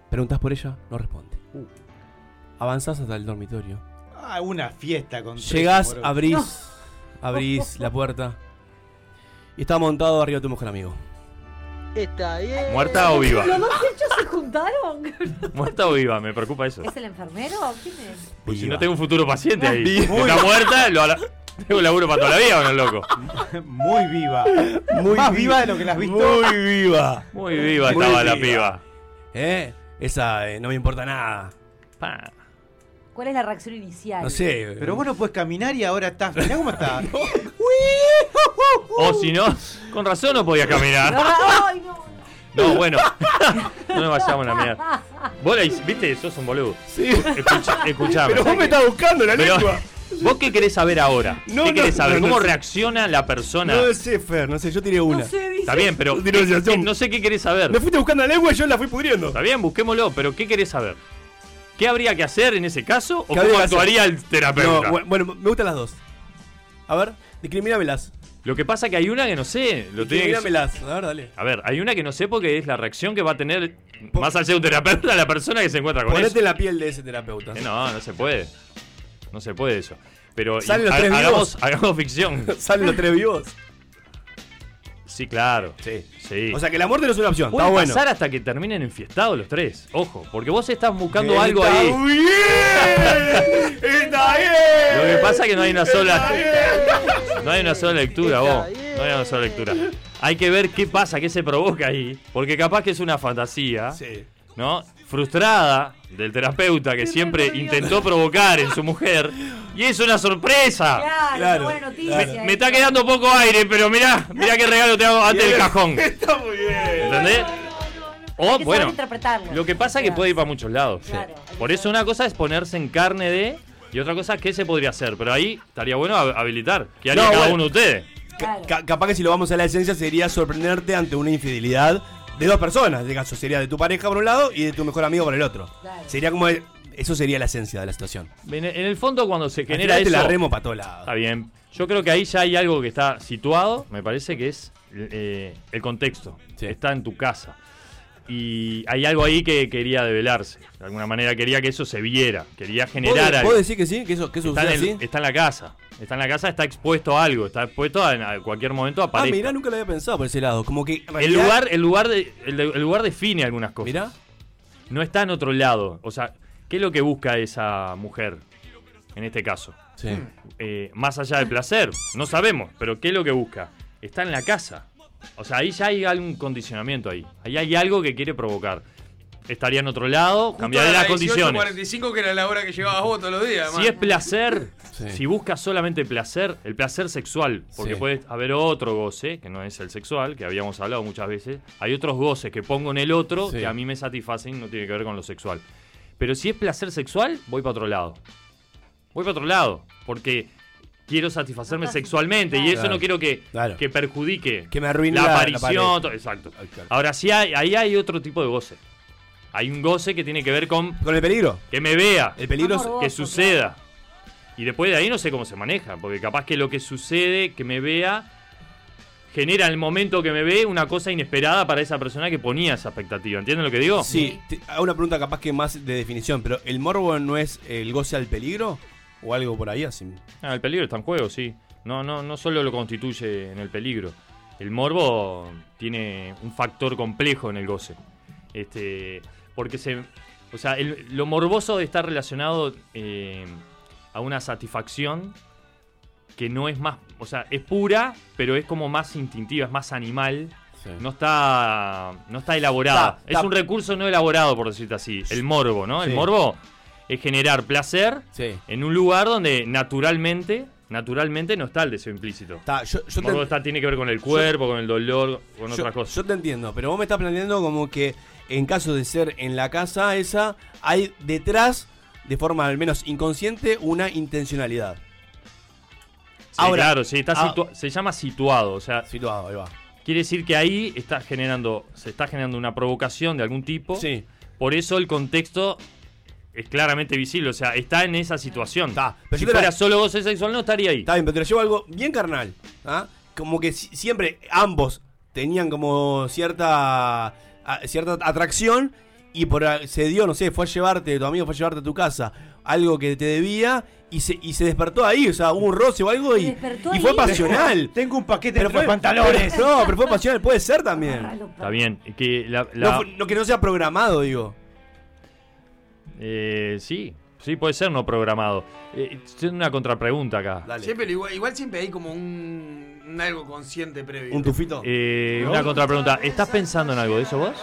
Preguntás por ella, no responde. Uh. Avanzás hasta el dormitorio. Ah, una fiesta con. Llegás, abrís, abrís la puerta. Y está montado arriba de tu mejor amigo. Está bien. ¿Muerta o viva? ¿Los dos hechos se juntaron? *laughs* ¿Muerta o viva? Me preocupa eso. ¿Es el enfermero? ¿Quién es? Pues si no tengo un futuro paciente ahí. Viva. Está muerta, lo *laughs* tengo laburo para toda la vida o no, loco. Muy viva. Muy Más vi- viva de lo que la has visto. Muy viva. Muy viva Muy estaba la viva. piba. ¿Eh? Esa eh, no me importa nada. Pa. ¿Cuál es la reacción inicial? No sé. Pero vos no puedes caminar y ahora estás. Mirá cómo estás. *laughs* O si no, con razón no podía caminar. *laughs* Ay, no. No, bueno. no nos vayamos a la mierda. Vos la viste, sos un boludo. Sí. Escucha, escuchame. Pero vos me estás buscando la Pero, lengua. ¿Vos qué querés saber ahora? No, ¿Qué no, querés saber? no, no ¿Cómo sé. reacciona la persona? No sé, Fer, no sé, yo tiré una. No sé, dice. Está bien, pero *laughs* No ¿qué- no sé qué querés saber. Me fuiste buscando la lengua y yo la fui pudriendo. Está bien, busquémoslo, pero ¿qué querés saber? ¿Qué habría que hacer en ese caso o ¿Qué cómo actuaría el terapeuta? No, bu- bueno, me gustan las dos. A ver, discrimínamelas. Lo que pasa que hay una que no sé. Lo que-. A ver, dale. A ver, hay una que no sé porque es la reacción que va a tener, más allá de un terapeuta, *laughs* la persona que se encuentra con Ponete eso. en la piel de ese terapeuta. Eh, No, no se puede. No se puede eso. Pero ¿Salen y- los tres ha- hagamos, vivos? hagamos ficción. *laughs* ¿Salen los tres vivos? Sí, claro. Sí. Sí. O sea que la muerte no es una opción. Puede Está bueno. pasar hasta que terminen enfiestados los tres. Ojo, porque vos estás buscando Está algo ahí. bien, Está bien. Lo que pasa es que no hay una sola. Está No hay una sola lectura, vos. No hay una sola lectura. Hay que ver qué pasa, qué se provoca ahí. Porque capaz que es una fantasía, Sí. ¿no? Frustrada del terapeuta que siempre intentó provocar en su mujer. Y es una sorpresa. Claro, Claro, buena noticia. claro. Me está quedando poco aire, pero mirá, mirá qué regalo te hago antes del cajón. *laughs* Está muy bien. ¿Entendés? Hay O bueno, interpretarlo. lo que pasa es que puede ir para muchos lados. Claro. Por eso una cosa es ponerse en carne de y otra cosa es qué se podría hacer. Pero ahí estaría bueno hab- habilitar. ¿Qué haría No, cada bueno. uno de ustedes? Ca- ca- capaz que si lo vamos a la esencia sería sorprenderte ante una infidelidad de dos personas. En este caso sería de tu pareja por un lado y de tu mejor amigo por el otro. Claro. Sería como. el- eso sería la esencia de la situación. En, en el fondo, cuando se genera eso. la remo para todos lados. Está bien. Yo creo que ahí ya hay algo que está situado. Me parece que es eh, el contexto. Sí. Está en tu casa. Y hay algo ahí que quería develarse. De alguna manera quería que eso se viera, quería generar ¿Puedo, algo. puedo decir que sí? ¿Que eso, que eso está, en el- así? está en la casa. Está en la casa, está expuesto a algo. Está expuesto a, en cualquier momento a Ah, mirá, nunca lo había pensado por ese lado. Como que. el lugar, el lugar, de- el, de- el lugar define algunas cosas. Mirá. No está en otro lado. O sea, ¿qué es lo que busca esa mujer? En este caso. Sí. Eh, más allá del placer, no sabemos, pero ¿qué es lo que busca? Está en la casa. O sea, ahí ya hay algún condicionamiento ahí. Ahí hay algo que quiere provocar. Estaría en otro lado, cambiaría las condiciones. 45 que era la hora que llegabas vos todos los días. Si es placer, Sí. si buscas solamente placer, el placer sexual, porque Sí. puede haber otro goce, que no es el sexual, que habíamos hablado muchas veces, hay otros goces que pongo en el otro Sí. que a mí me satisfacen, no tiene que ver con lo sexual. Pero si es placer sexual, voy para otro lado. Voy para otro lado, porque quiero satisfacerme sexualmente y eso Claro. no quiero que, Claro. que perjudique Que me arruine la aparición. todo- exacto. Ah, claro. Ahora sí hay, ahí hay otro tipo de goce. Hay un goce que tiene que ver con ¿Con el peligro? que me vea, El peligro es- que suceda. Y después de ahí no sé cómo se maneja, porque capaz que lo que sucede, que me vea, genera en el momento que me ve una cosa inesperada para esa persona que ponía esa expectativa. ¿Entienden lo que digo? Sí, hago una pregunta capaz que más de definición, pero ¿el morbo no es el goce al peligro? ¿O algo por ahí así? Ah, el peligro está en juego, sí. No, no, no solo lo constituye en el peligro. El morbo tiene un factor complejo en el goce. Este, porque se. O sea, el- lo morboso está relacionado eh, a una satisfacción que no es más. O sea, es pura, pero es como más instintiva, es más animal. No está. No está elaborada. Está- es un recurso no elaborado, por decirte así. El morbo, ¿no? El morbo es generar placer Sí. en un lugar donde naturalmente, naturalmente no está el deseo implícito. Está, yo, yo te- está- tiene que ver con el cuerpo, con el dolor, con otras cosas. Yo te entiendo, pero vos me estás planteando como que en caso de ser en la casa esa, hay detrás, de forma al menos inconsciente, una intencionalidad. Sí, Ahora- claro, sí, está ah. se llama situado, o sea, Situado, ahí va. quiere decir que ahí está generando, se está generando una provocación de algún tipo. Sí. Por eso el contexto es claramente visible, o sea, está en esa situación. pero si la- fuera solo goce sexual no estaría ahí. Está bien, pero te lo llevo algo bien carnal. ¿ah? Como que si- siempre ambos tenían como cierta, a- cierta atracción y por se dio, no sé, fue a llevarte, tu amigo fue a llevarte a tu casa algo que te debía y se, y se despertó ahí, o sea, hubo un roce o algo y, y fue ahí? pasional. *laughs* Tengo un paquete Pero entre los fue- pantalones. pero- *laughs* no, pero fue pasional, puede ser también. Está bien, que la, la- No, fue- no, que no sea programado, digo. Eh, sí, sí puede ser no programado. Eh, tengo una contrapregunta acá. Siempre, igual, igual siempre hay como un, un algo consciente previo. Un tufito. Eh, ¿No? Una contrapregunta. ¿Estás pensando en algo de eso vos?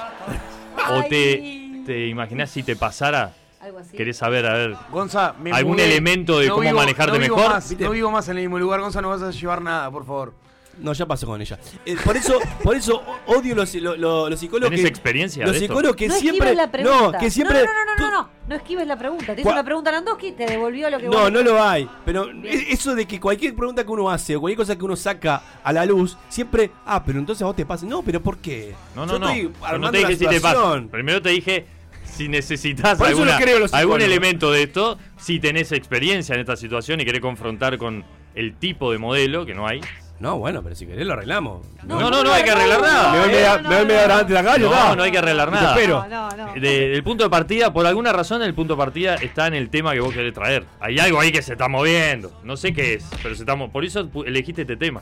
¿O te, te imaginás si te pasara? Algo así. ¿Querés saber, a ver, Gonza, me algún mudé. elemento de No cómo vivo- manejarte no vivo mejor? más, no vivo más en el mismo lugar, Gonza, no vas a llevar nada, por favor. No, ya pasó con ella. Eh, por eso, por eso odio los, lo- lo- los psicólogos ¿Tenés que. experiencia Los de esto? psicólogos que no siempre. la. No, que siempre. No, no, no, no, no, no, no esquives la pregunta. Te hizo una pregunta Landowski, te devolvió lo que No, vos- no lo hay. Pero e- eso de que cualquier pregunta que uno hace o cualquier cosa que uno saca a la luz, siempre. Ah, pero entonces a vos te pasa. No, pero ¿por qué? No, no, Yo no. estoy Yo no armando te dije la si te pasa. situación. Primero te dije si necesitas Por eso alguna- no creo en los algún elemento de esto, si tenés experiencia en esta situación y querés confrontar con el tipo de modelo, que no hay. No, bueno, pero si querés lo arreglamos. No, no, no, hay que arreglar nada. Me voy media, me voy media hora antes de la calle, No, no hay que arreglar Te nada. espero. De- el punto de partida, por alguna razón, el punto de partida está en el tema que vos querés traer. Hay algo ahí que se está moviendo. No sé qué es, pero se está Por eso elegiste este tema.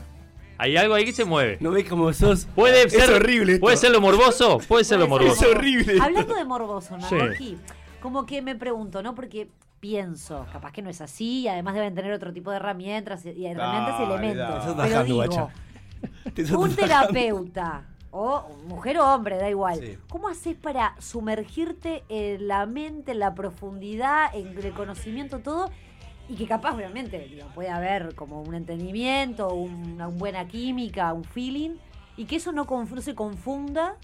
Hay algo ahí que se mueve. No ves cómo sos. Puede Es ser horrible esto. Puede ser lo morboso, puede ser lo morboso. Hablando de morboso, Sí. Nardoski, como que me pregunto, ¿no? Porque pienso, capaz que no es así, y además deben tener otro tipo de herramientas y herramientas y elementos. Pero bajando, digo, *laughs* un terapeuta, o mujer o hombre, da igual. ¿Cómo haces para sumergirte en la mente, en la profundidad, en el conocimiento, todo? Y que capaz, obviamente, digo, puede haber como un entendimiento, una, una buena química, un feeling, y que eso no, conf- no se confunda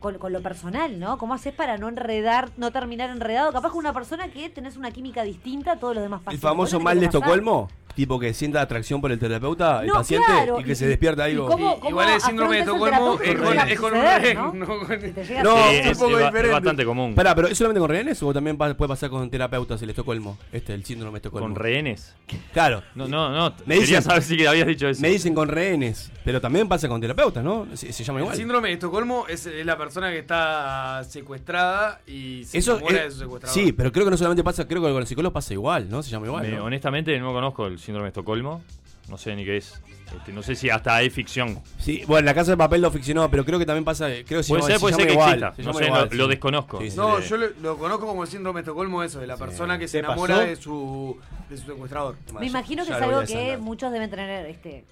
con, con lo personal, ¿no? ¿Cómo haces para no enredar, no terminar enredado? Capaz con una persona que tenés una química distinta a todos los demás El pacientes. famoso ¿No mal de? Estocolmo. Tipo que sienta atracción por el terapeuta, el No, paciente, claro, y que y- se despierta y algo. cómo- cómo Igual el síndrome de afrontas el Estocolmo es con, es con un suceder, rehén, ¿no? *laughs* no con- Si te llega a No, suceder. Es un es, poco es ba- es diferente. bastante común. Pará, pero ¿es solamente con rehenes o también pa- puede pasar con terapeutas el Estocolmo? Este, el síndrome de Estocolmo. ¿Con rehenes? Claro. No, no, no. Me Quería dicen- saber si habías dicho eso. Me dicen con rehenes, pero también pasa con terapeutas, ¿no? Se, se llama El igual. síndrome de Estocolmo es, es la persona que está secuestrada y se Eso enamora es- de su secuestrador. sí, pero creo que no solamente pasa, creo que con el psicólogo pasa igual, ¿no? Se llama igual. Me- ¿no? honestamente no conozco el síndrome de Estocolmo. No sé ni qué es. Este, no sé si hasta hay ficción. Sí, bueno, la casa de papel lo ficcionó, pero creo que también pasa. Creo que Puede ser, se puede llama ser que igual, exista. se No sé, igual, lo- desconozco. Sí, sí, No, sí. yo lo, lo conozco como el síndrome de Estocolmo, eso, de la persona que se ¿Te enamora pasó? de su, de su secuestrador. Me imagino que Ya es algo que muchos deben tener este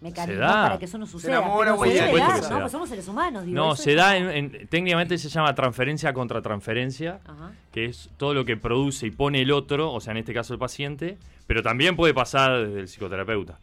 mecanismos da. para que eso no suceda. enamora, pero güey, se por debe dar, se ¿no? da. Pues somos seres humanos, digo. No, se es da, en, en- técnicamente se llama transferencia contra transferencia, Ajá. que es todo lo que produce y pone el otro, o sea, en este caso el paciente, pero también puede pasar desde el psicoterapeuta.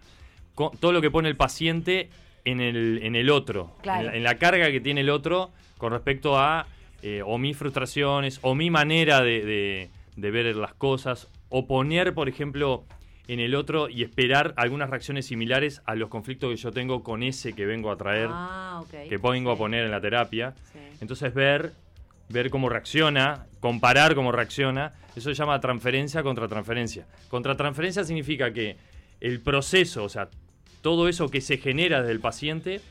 Co- todo lo que pone el paciente en el, en el otro, Claro. en, la, en la carga que tiene el otro con respecto a eh, o mis frustraciones, o mi manera de, de- de ver las cosas, o poner, por ejemplo, en el otro y esperar algunas reacciones similares a los conflictos que yo tengo con ese que vengo a traer Ah, que vengo a poner en la terapia. Sí. Entonces ver, ver cómo reacciona, comparar cómo reacciona, eso se llama transferencia contra transferencia. Contra transferencia significa que el proceso, o sea, todo eso que se genera desde el paciente,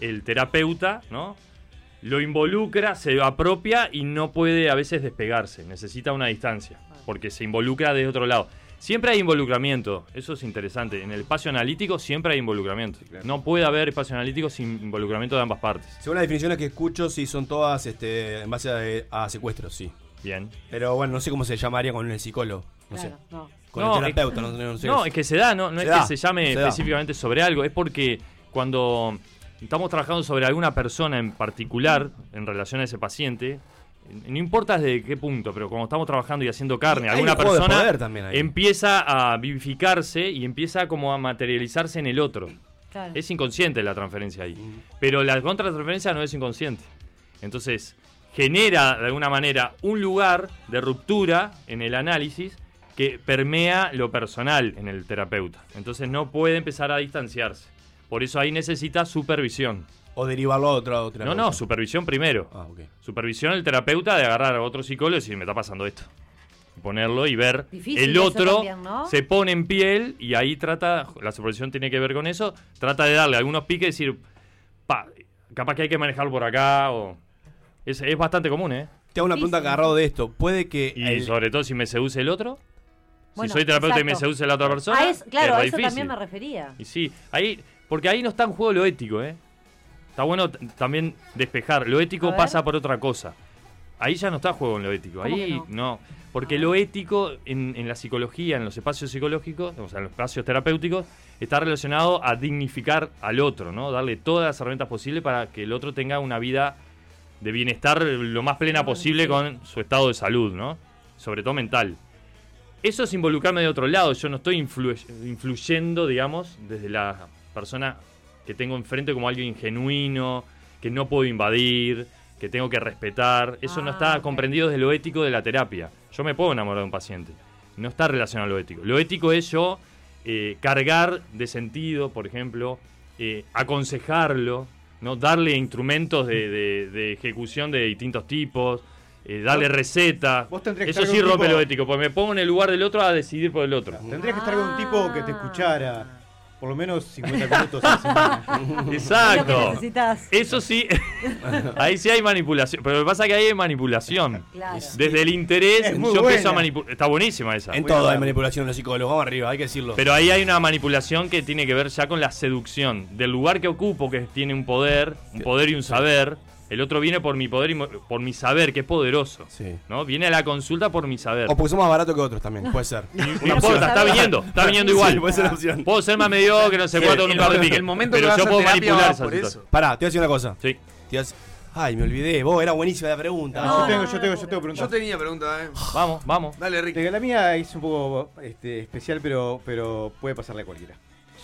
el terapeuta, ¿no? Lo involucra, se apropia y no puede a veces despegarse, necesita una distancia, porque se involucra de otro lado. Siempre hay involucramiento, eso es interesante. En el espacio analítico siempre hay involucramiento. No puede haber espacio analítico sin involucramiento de ambas partes. Según las definiciones que escucho, sí son todas este, en base a, a secuestros, sí. Bien. Pero bueno, no sé cómo se llamaría con el psicólogo. No Claro, sé. no. Con No, el terapeuta, es- no, no sé. No, es que se da, no, no Se es da, que se llame se da. específicamente sobre algo, es porque cuando estamos trabajando sobre alguna persona en particular en relación a ese paciente, no importa desde qué punto, pero cuando estamos trabajando y haciendo carne, Y alguna persona empieza a vivificarse y empieza como a materializarse en el otro. Claro. Es inconsciente la transferencia ahí. Pero la contratransferencia no es inconsciente. Entonces, genera de alguna manera un lugar de ruptura en el análisis que permea lo personal en el terapeuta. Entonces no puede empezar a distanciarse. Por eso ahí necesita supervisión. O derivarlo a otro No, terapeuta. no, supervisión primero. Ah, ok. Supervisión el terapeuta de agarrar a otro psicólogo y decir, me está pasando esto. Ponerlo y ver. Difícil el otro también, ¿no? se pone en piel y ahí trata, la supervisión tiene que ver con eso, trata de darle algunos piques y decir, pa, capaz que hay que manejarlo por acá o... Es, es bastante común, ¿eh? Te hago una pregunta agarrado de esto. Puede que. Y el- sobre todo si me seduce el otro. Bueno, si soy terapeuta y me seduce la otra persona. Ah, es- claro, es a eso difícil. también me refería. Y sí, ahí, porque ahí no está en juego lo ético, ¿eh? Está bueno también despejar. Lo ético pasa por otra cosa. Ahí ya no está juego en lo ético. ¿Cómo Ahí no? Porque lo ético en, en la psicología, en los espacios psicológicos, o sea, en los espacios terapéuticos, está relacionado a dignificar al otro, ¿no? Darle todas las herramientas posibles para que el otro tenga una vida de bienestar lo más plena posible con su estado de salud, ¿no? Sobre todo mental. Eso es involucrarme de otro lado. Yo no estoy influ- influyendo, digamos, desde la persona que tengo enfrente como alguien genuino, que no puedo invadir, que tengo que respetar. Eso no está comprendido desde lo ético de la terapia. Yo me puedo enamorar de un paciente. No está relacionado a lo ético. Lo ético es yo eh, cargar de sentido, por ejemplo, eh, aconsejarlo, ¿no? darle instrumentos de, de- de ejecución de distintos tipos, eh, darle recetas. vos tendrías que Eso sí rompe tipo- lo ético, porque me pongo en el lugar del otro a decidir por el otro. Tendrías que estar con un tipo que te Ah. escuchara por lo menos 50 minutos a la semana. Exacto. *laughs* Es lo que necesitas. Eso sí, *laughs* ahí sí hay manipulación. Pero lo que pasa es que ahí hay manipulación. Claro. Desde el interés, Es yo empiezo a manipular. Está buenísima esa. En todo hay manipulación en los psicólogos. Vamos arriba, hay que decirlo. Pero ahí hay una manipulación que tiene que ver ya con la seducción. Del lugar que ocupo, que tiene un poder, un poder y un saber. El otro viene por mi poder y por mi saber, que es poderoso. ¿no? Viene a la consulta por mi saber. O porque somos más baratos que otros también, puede ser. *laughs* No importa, está viniendo, está viniendo *laughs* igual. Sí, puede ser opción. Puedo ser más mediocre, no sé cuánto, con un par de piques. Pero yo puedo manipular esa situación. Pará, te voy a decir una cosa. Sí. Te voy a decir- Ay, me olvidé. Vos, era buenísima la pregunta. yo tengo, yo tengo, yo tengo preguntas. Yo tenía pregunta, eh. Vamos, vamos. Dale, Rick. La mía es un poco este, especial, pero, pero puede pasarle a cualquiera.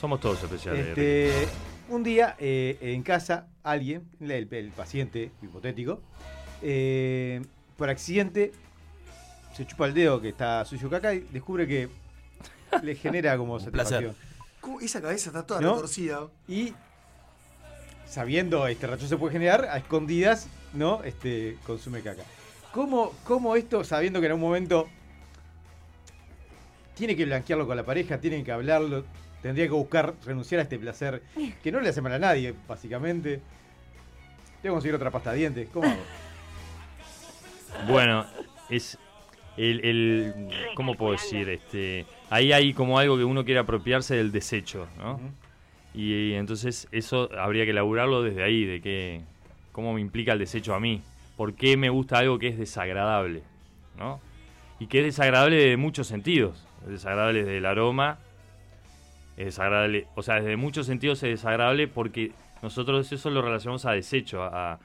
Somos todos especiales. Este, un día eh, en casa, alguien, el, el paciente hipotético, eh, por accidente se chupa el dedo que está sucio caca y descubre que *laughs* le genera como satisfacción. ¿Cómo? Esa cabeza está toda ¿No? retorcida. Y sabiendo este racho se puede generar, a escondidas, ¿no? Este consume caca. ¿Cómo, cómo esto, sabiendo que en un momento tiene que blanquearlo con la pareja, tienen que hablarlo, tendría que buscar renunciar a este placer que no le hace mal a nadie, básicamente. Tengo que conseguir otra pasta de dientes. ¿Cómo hago? Bueno, es el, el- ¿cómo puedo decir? Este, ahí hay como algo que uno quiere apropiarse del desecho, ¿no? y, entonces eso habría que elaborarlo desde ahí, de que cómo me implica el desecho a mí, por qué me gusta algo que es desagradable, ¿no? Y que es desagradable de muchos sentidos, es desagradable desde el aroma, es desagradable, o sea, desde muchos sentidos es desagradable porque nosotros eso lo relacionamos a desecho, a, a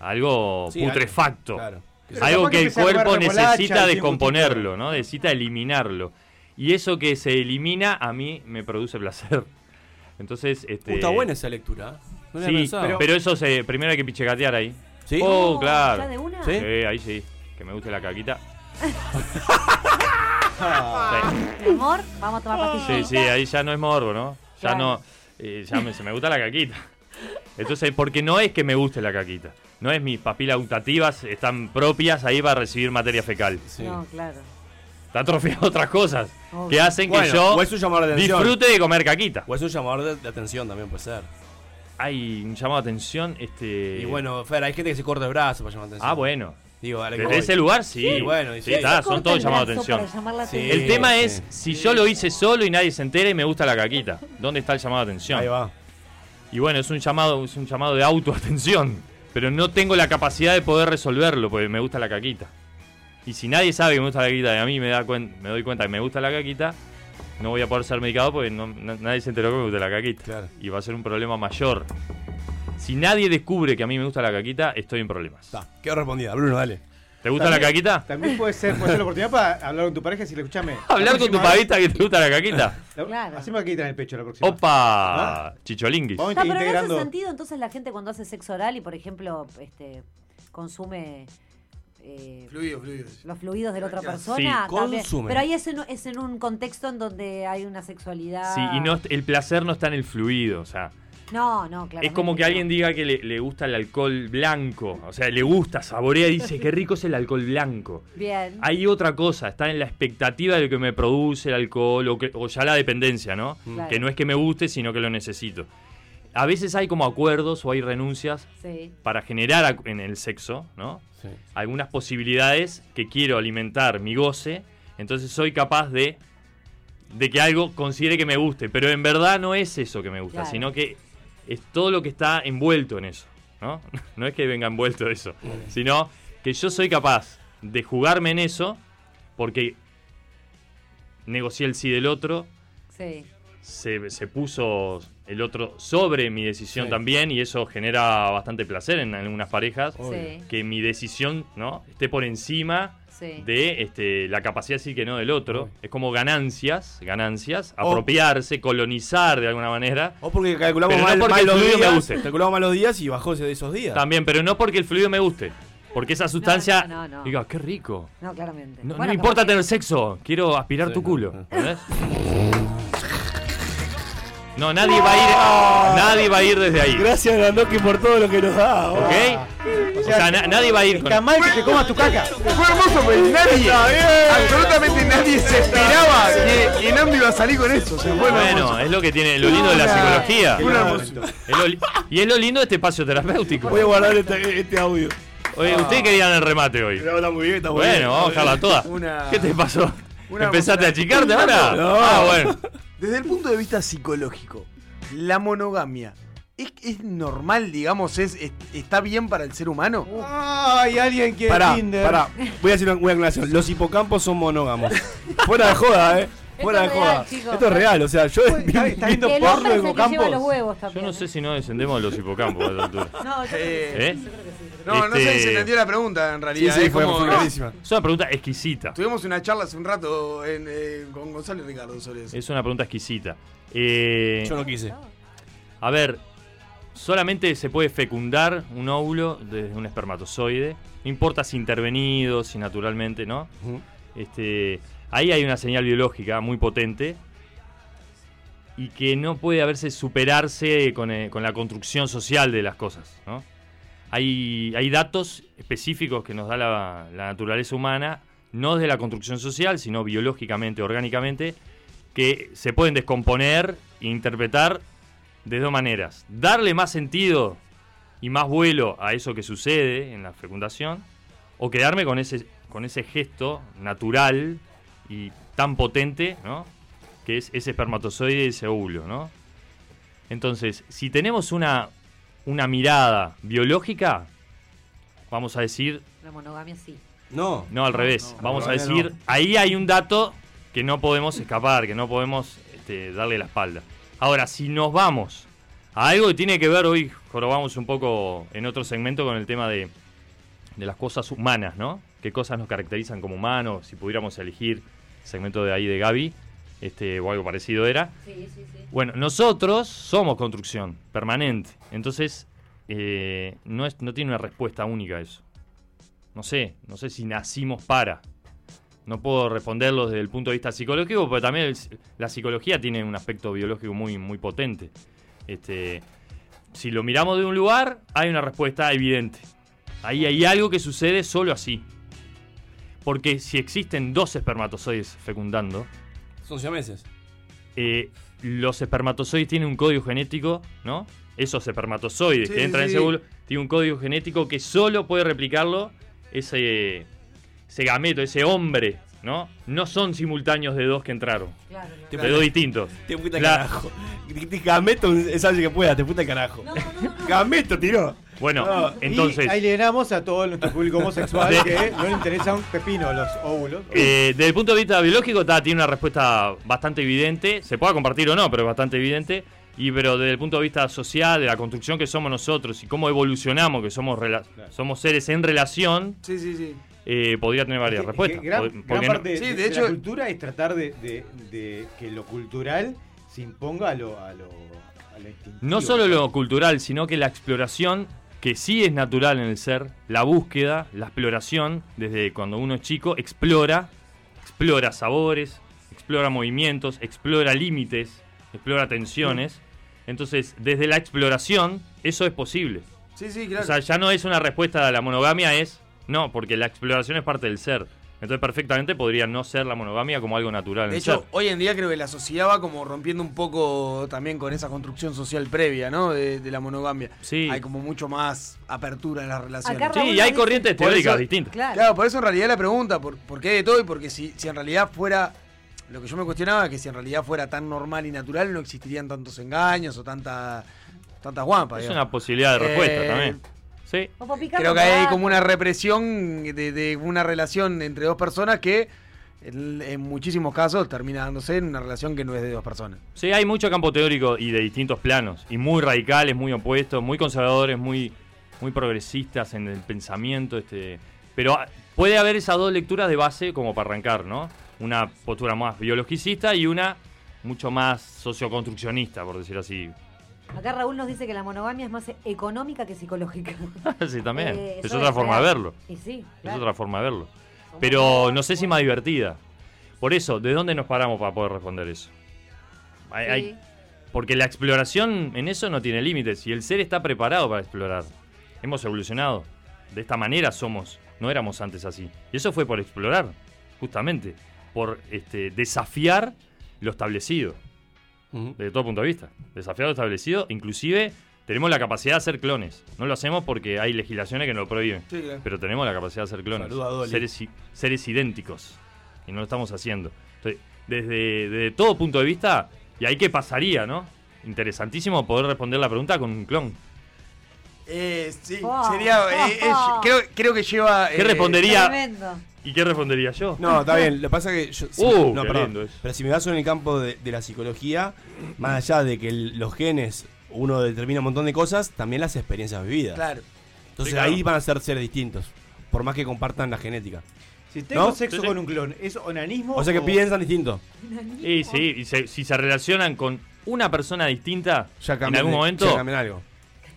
algo Sí, putrefacto. claro. Pero Algo que que el cuerpo necesita descomponerlo, ¿no? Necesita eliminarlo. Y eso que se elimina a mí me produce placer. Entonces, este está buena esa lectura. ¿eh? No sí, pensado. pero, eso se primero hay que pichecatear ahí. ¿Sí? Oh, claro. ¿ya de una? ¿Sí? ¿Sí? ahí sí. Que me guste la caquita. *laughs* Mi amor, vamos a tomar pastillas. Sí, sí, ahí ya no es morbo, ¿no? Ya Claro. no. eh, ya me, se me gusta la caquita. Entonces, porque no es que me guste la caquita. No es mis papilas gustativas, están propias ahí para recibir materia fecal. No, claro. Está atrofiado *laughs* otras cosas Obvio. que hacen que Bueno, yo o es un llamado de atención. disfrute de comer caquita. O es un llamador de, de atención también puede ser. Hay un llamado de atención, este. Y bueno, Fer, hay gente que se corta el brazo para llamar la atención. Ah, bueno. Digo, a Desde ese lugar sí. Sí, bueno, y sí, sí. está, son todos el llamados atención. Sí. El tema Sí. es si yo lo hice solo y nadie se entera y me gusta la caquita. ¿Dónde está el llamado de atención? Ahí va. Y bueno, es un llamado, es un llamado de autoatención. Pero no tengo la capacidad de poder resolverlo porque me gusta la caquita. Y si nadie sabe que me gusta la caquita y a mí me, da cuen- me doy cuenta que me gusta la caquita, no voy a poder ser medicado porque no- na- nadie se enteró que me gusta la caquita. Y va a ser un problema mayor. Si nadie descubre que a mí me gusta la caquita, estoy en problemas. Quedó respondida, Bruno, dale. ¿Te gusta la caquita? También puede ser, puede ser la oportunidad para hablar con tu pareja y decirle, escúchame. *laughs* Hablar con tu pavita que te gusta la caquita. Claro. Haceme caquita en el pecho la próxima. Opa, chicholinguis. Vamos No, pero en ese sentido, entonces la gente cuando hace sexo oral y, por ejemplo, este, consume eh, Fluidos, fluidos. los fluidos de la otra Sí, persona, también- consume. pero ahí es en, es en un contexto en donde hay una sexualidad. Sí, y no, el placer no está en el fluido, o sea, No, no, claro. es como que alguien diga que le, le gusta el alcohol blanco, o sea, le gusta, saborea y dice, qué rico es el alcohol blanco. Bien. Hay otra cosa, está en la expectativa de lo que me produce el alcohol o, que- o ya la dependencia, ¿no? Claro. Que no es que me guste, sino que lo necesito. A veces hay como acuerdos o hay renuncias Sí. para generar en el sexo, ¿no? Algunas posibilidades que quiero alimentar mi goce, entonces soy capaz de de que algo considere que me guste, pero en verdad no es eso que me gusta, Claro. sino que es todo lo que está envuelto en eso, ¿no? *laughs* No es que venga envuelto eso, sino que yo soy capaz de jugarme en eso porque negocié el sí del otro, Sí. se, se puso el otro sobre mi decisión Sí. también y eso genera bastante placer en algunas parejas Sí. que mi decisión no esté por encima Sí. de este, la capacidad de decir que no del otro es como ganancias ganancias O- apropiarse colonizar de alguna manera O porque calculamos Pero no mal, porque mal el los fluido me días. guste. Calculamos mal los días y bajó de esos días. también pero no porque el fluido me guste porque esa sustancia no, no. diga qué rico No, claramente. no, no Bueno, me importa tener sexo quiero aspirar tu culo ¿entendés? *laughs* No, nadie va a ir, nadie va a ir desde ahí. Gracias, Grandoki, por todo lo que nos da. ¿Ok? O sea, na- nadie va a ir con... Está mal que te comas tu caca. Fue hermoso, pero nadie, absolutamente nadie se esperaba que, que Nando iba a salir con eso. O sea, fue Bueno, hermoso. es lo que tiene lo lindo de la psicología. Fue. Es lo li- y es lo lindo de este espacio terapéutico. Voy a guardar este, este audio. Oye, ustedes querían el remate hoy. Está muy bien, está muy bien. Bueno, vamos a dejarla toda. Una- ¿Qué te pasó? una ¿Empezaste a achicarte ahora? No. Ah, bueno. Desde el punto de vista psicológico, la monogamia. ¿Es, es normal, digamos? Es, es- ¿Está bien para el ser humano? Ay, alguien que Pará, Tinder. pará. Voy a hacer una, una aclaración. Los hipocampos son monógamos. *laughs* Fuera de joda, eh. Fuera de es joda. real, chicos. Esto es real, o sea, yo. Está, está viendo El porno hombre de es el que lleva los hipocampos. huevos Yo también. no sé si no descendemos de los hipocampos a esta altura. No, yo creo que sí. ¿Eh? Yo creo que sí. No, no sé Este- si se entendió la pregunta en realidad. Sí, fue- como- fue. Es una pregunta exquisita. Tuvimos una charla hace un rato en, eh, con Gonzalo y Ricardo sobre eso. Es una pregunta exquisita. Eh, Yo no quise. A ver, solamente se puede fecundar un óvulo desde un espermatozoide. No importa si intervenido, si naturalmente, ¿no? Este, ahí hay una señal biológica muy potente y que no puede haberse superarse con, eh, con la construcción social de las cosas. ¿no? Hay, datos específicos que nos da la, naturaleza humana, no de la construcción social, sino biológicamente, orgánicamente, que se pueden descomponer e interpretar de dos maneras. Darle más sentido y más vuelo a eso que sucede en la fecundación, o quedarme con ese, con ese gesto natural y tan potente, ¿no? que es ese espermatozoide y ese óvulo, ¿no? Entonces, si tenemos una, una mirada biológica, vamos a decir, La monogamia sí. No. no al revés, no, vamos a decir, no. ahí hay un dato que no podemos escapar, que no podemos este, darle la espalda. Ahora, si nos vamos a algo que tiene que ver, hoy jorobamos un poco en otro segmento con el tema de, de las cosas humanas, ¿no? ¿Qué cosas nos caracterizan como humanos? Si pudiéramos elegir segmento de ahí de Gaby, este, o algo parecido era. Sí, sí, sí. Bueno, nosotros somos construcción permanente. Entonces, eh, no, es, no tiene una respuesta única a eso. No sé, no sé si nacimos para. No puedo responderlo desde el punto de vista psicológico, pero también el- la psicología tiene un aspecto biológico muy, muy potente. Este, si lo miramos de un lugar, hay una respuesta evidente. Ahí hay algo que sucede solo así. Porque si existen dos espermatozoides fecundando, Son siameses. eh, los espermatozoides tienen un código genético, ¿no? Esos espermatozoides Sí, que entran sí, en ese óvulo tienen un código genético que solo puede replicarlo ese, ese gameto, ese hombre, ¿no? No son simultáneos de dos que entraron. De dos distintos. Te puta el carajo. Gameto es algo que pueda, te puta el carajo. Gameto tiró. Bueno, No, entonces... y ahí le ganamos a todo nuestro público homosexual *laughs* De- que no le interesa un pepino los óvulos. Eh, desde el punto de vista biológico, ta, tiene una respuesta bastante evidente. Se pueda compartir o no, pero es bastante evidente. Y pero desde el punto de vista social, de la construcción que somos nosotros y cómo evolucionamos, que somos, rela- somos seres en relación, Sí, sí, sí. eh, podría tener varias Que- respuestas. que gran, no- parte de, Sí, de- de de hecho- la cultura es tratar de, de- de que lo cultural se imponga a lo, a lo, a lo instintivo. No solo lo cultural, sino que la exploración, que sí es natural en el ser, la búsqueda, la exploración, desde cuando uno es chico, explora, explora sabores, explora movimientos, explora límites, explora tensiones. Entonces, desde la exploración, eso es posible. Sí, sí, claro. O sea, ya no es una respuesta a la monogamia, es no, porque la exploración es parte del ser. Entonces, perfectamente podría no ser la monogamia como algo natural De hecho, ser. hoy en día creo que la sociedad va como rompiendo un poco también con esa construcción social previa, ¿no? De, de la monogamia. Sí. Hay como mucho más apertura en las relaciones. Acá Sí, y hay corrientes Por teóricas eso- distintas. Claro. Claro, por eso en realidad la pregunta, ¿por, por qué de todo? Y porque si, si en realidad fuera, lo que yo me cuestionaba, que si en realidad fuera tan normal y natural, no existirían tantos engaños o tanta, tantas guampas. Es digamos. una posibilidad de respuesta Eh, también. Sí. Creo que hay como una represión de, de una relación entre dos personas que en, en muchísimos casos termina dándose en una relación que no es de dos personas. Sí, hay mucho campo teórico y de distintos planos. Y muy radicales, muy opuestos, muy conservadores, muy, muy progresistas en el pensamiento. Este, pero puede haber esas dos lecturas de base como para arrancar, ¿no? Una postura más biologicista y una mucho más socioconstruccionista, por decir así. Acá Raúl nos dice que la monogamia es más económica que psicológica. *laughs* sí, también. Eh, es otra forma de verlo. Y sí, Es otra forma de verlo. Pero no sé si más divertida. Por eso, ¿de dónde nos paramos para poder responder eso? Hay- Sí. hay- porque la exploración en eso no tiene límites y el ser está preparado para explorar. Hemos evolucionado. De esta manera somos. No éramos antes así. Y eso fue por explorar, justamente. Por este, desafiar lo establecido. Desde todo punto de vista. Desafiar lo establecido. Inclusive tenemos la capacidad de hacer clones. No lo hacemos porque hay legislaciones que nos lo prohíben. Sí, claro. Pero tenemos la capacidad de hacer clones. Saluda a Dolly. Seres, seres idénticos. Y no lo estamos haciendo. Entonces, desde, desde todo punto de vista, y ahí qué pasaría, ¿no? Interesantísimo poder responder la pregunta con un clon. Eh, sí, Oh. sería. eh, eh, *laughs* creo, creo que lleva. ¿Qué eh, respondería? Tremendo. ¿Y qué respondería yo? No, está bien. Lo que pasa es que yo. si- Uh, no, perdón. Pero si me baso en el campo de, de la psicología, más allá de que el- los genes uno determina un montón de cosas, también las experiencias vividas. Claro. Entonces Sí, claro. ahí van a ser seres distintos. Por más que compartan la genética. Si tengo ¿No? sexo con un clon, ¿es onanismo? O sea que piensan distinto. Y sí, y se- si se relacionan con una persona distinta Ya en algún ya momento, cambian algo.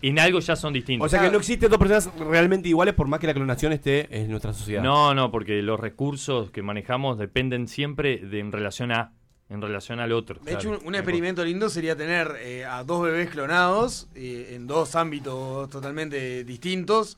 En algo ya son distintos. O sea que no existen dos personas realmente iguales por más que la clonación esté en nuestra sociedad. No, no, porque los recursos que manejamos dependen siempre de en relación a en relación al otro. De hecho, un experimento lindo sería tener eh, a dos bebés clonados eh, en dos ámbitos totalmente distintos,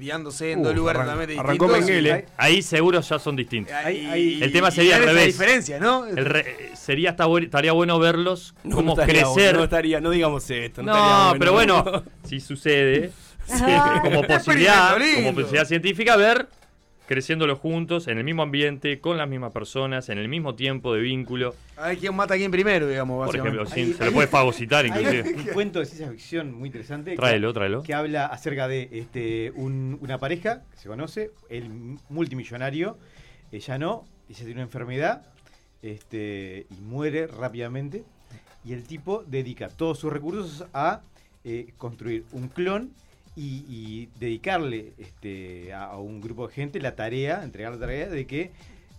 criándose en Uh, dos lugares arran- totalmente arrancó distintos. Mengele. Ahí seguro ya son distintos. Ahí- ahí- el tema sería y al revés. diferencia, ¿no? El re- sería hasta bu- estaría bueno verlos No, cómo no estaría crecer. bueno, no estaría, no digamos esto. No, No, pero bueno, *laughs* si sucede, sí, como *laughs* posibilidad, como posibilidad científica, ver creciéndolo juntos, en el mismo ambiente, con las mismas personas, en el mismo tiempo de vínculo. A ver quién mata a quién primero, digamos, Por ejemplo, sí, se lo puede fagocitar Hay inclusive. un cuento de ciencia ficción muy interesante. que- Tráelo, tráelo. Que habla acerca de este, un- una pareja que se conoce, el multimillonario, ella no, ella tiene una enfermedad este, y muere rápidamente. Y el tipo dedica todos sus recursos a eh, construir un clon y, y dedicarle este, a, a un grupo de gente la tarea, entregar la tarea de que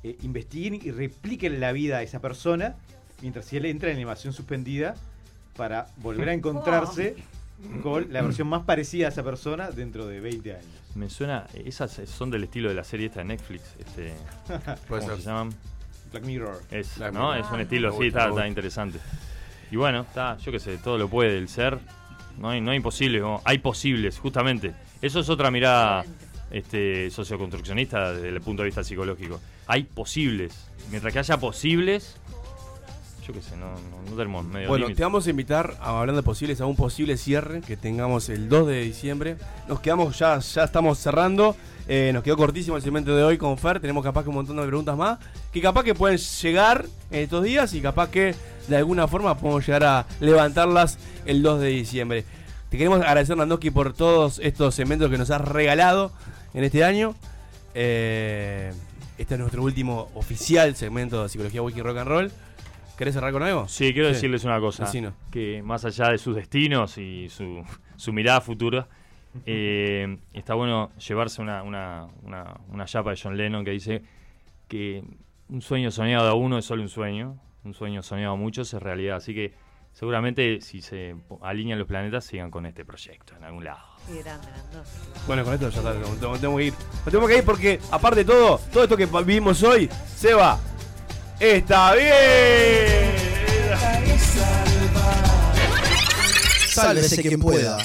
eh, investiguen y repliquen la vida a esa persona mientras él entra en animación suspendida para volver a *laughs* encontrarse con la versión más parecida a esa persona dentro de 20 años. Me suena, esas son del estilo de la serie esta de Netflix, este, *laughs* ¿cómo se llaman? Black Mirror. Es, Black ¿no? Mirror. Es un Ah. estilo así, gusta, está, está interesante. Y bueno, está, yo qué sé, todo lo puede el ser. No hay, no hay imposibles, no, hay posibles, justamente. Eso es otra mirada este, socioconstruccionista desde el punto de vista psicológico. Hay posibles. Mientras que haya posibles, yo qué sé, no, no, no tenemos medio Bueno, te vamos a invitar, a- hablando de posibles, a un posible cierre que tengamos el 2 de diciembre. Nos quedamos, ya, ya estamos cerrando. Eh, nos quedó cortísimo el segmento de hoy con Fer. Tenemos capaz que un montón de preguntas más. Que capaz que pueden llegar en estos días y capaz que de alguna forma podemos llegar a levantarlas el 2 de diciembre. Te queremos agradecer, Nandoski, por todos estos segmentos que nos has regalado en este año. Eh, este es nuestro último oficial segmento de Psicología Wiki Rock and Roll. ¿Querés cerrar con algo? Sí, quiero decirles una cosa. Que más allá de sus destinos y su, su mirada futura, eh, está bueno llevarse una, una, una, una chapa de John Lennon que dice que un sueño soñado a uno es solo un sueño, un sueño soñado a muchos es realidad. Así que seguramente si se alinean los planetas, sigan con este proyecto en algún lado. Qué grande, Mendoza. Bueno, con esto ya está, nos tengo, tengo que ir. Nos tenemos que ir porque, aparte de todo, todo esto que vivimos hoy, Seba, está bien. Sálvese quien pueda.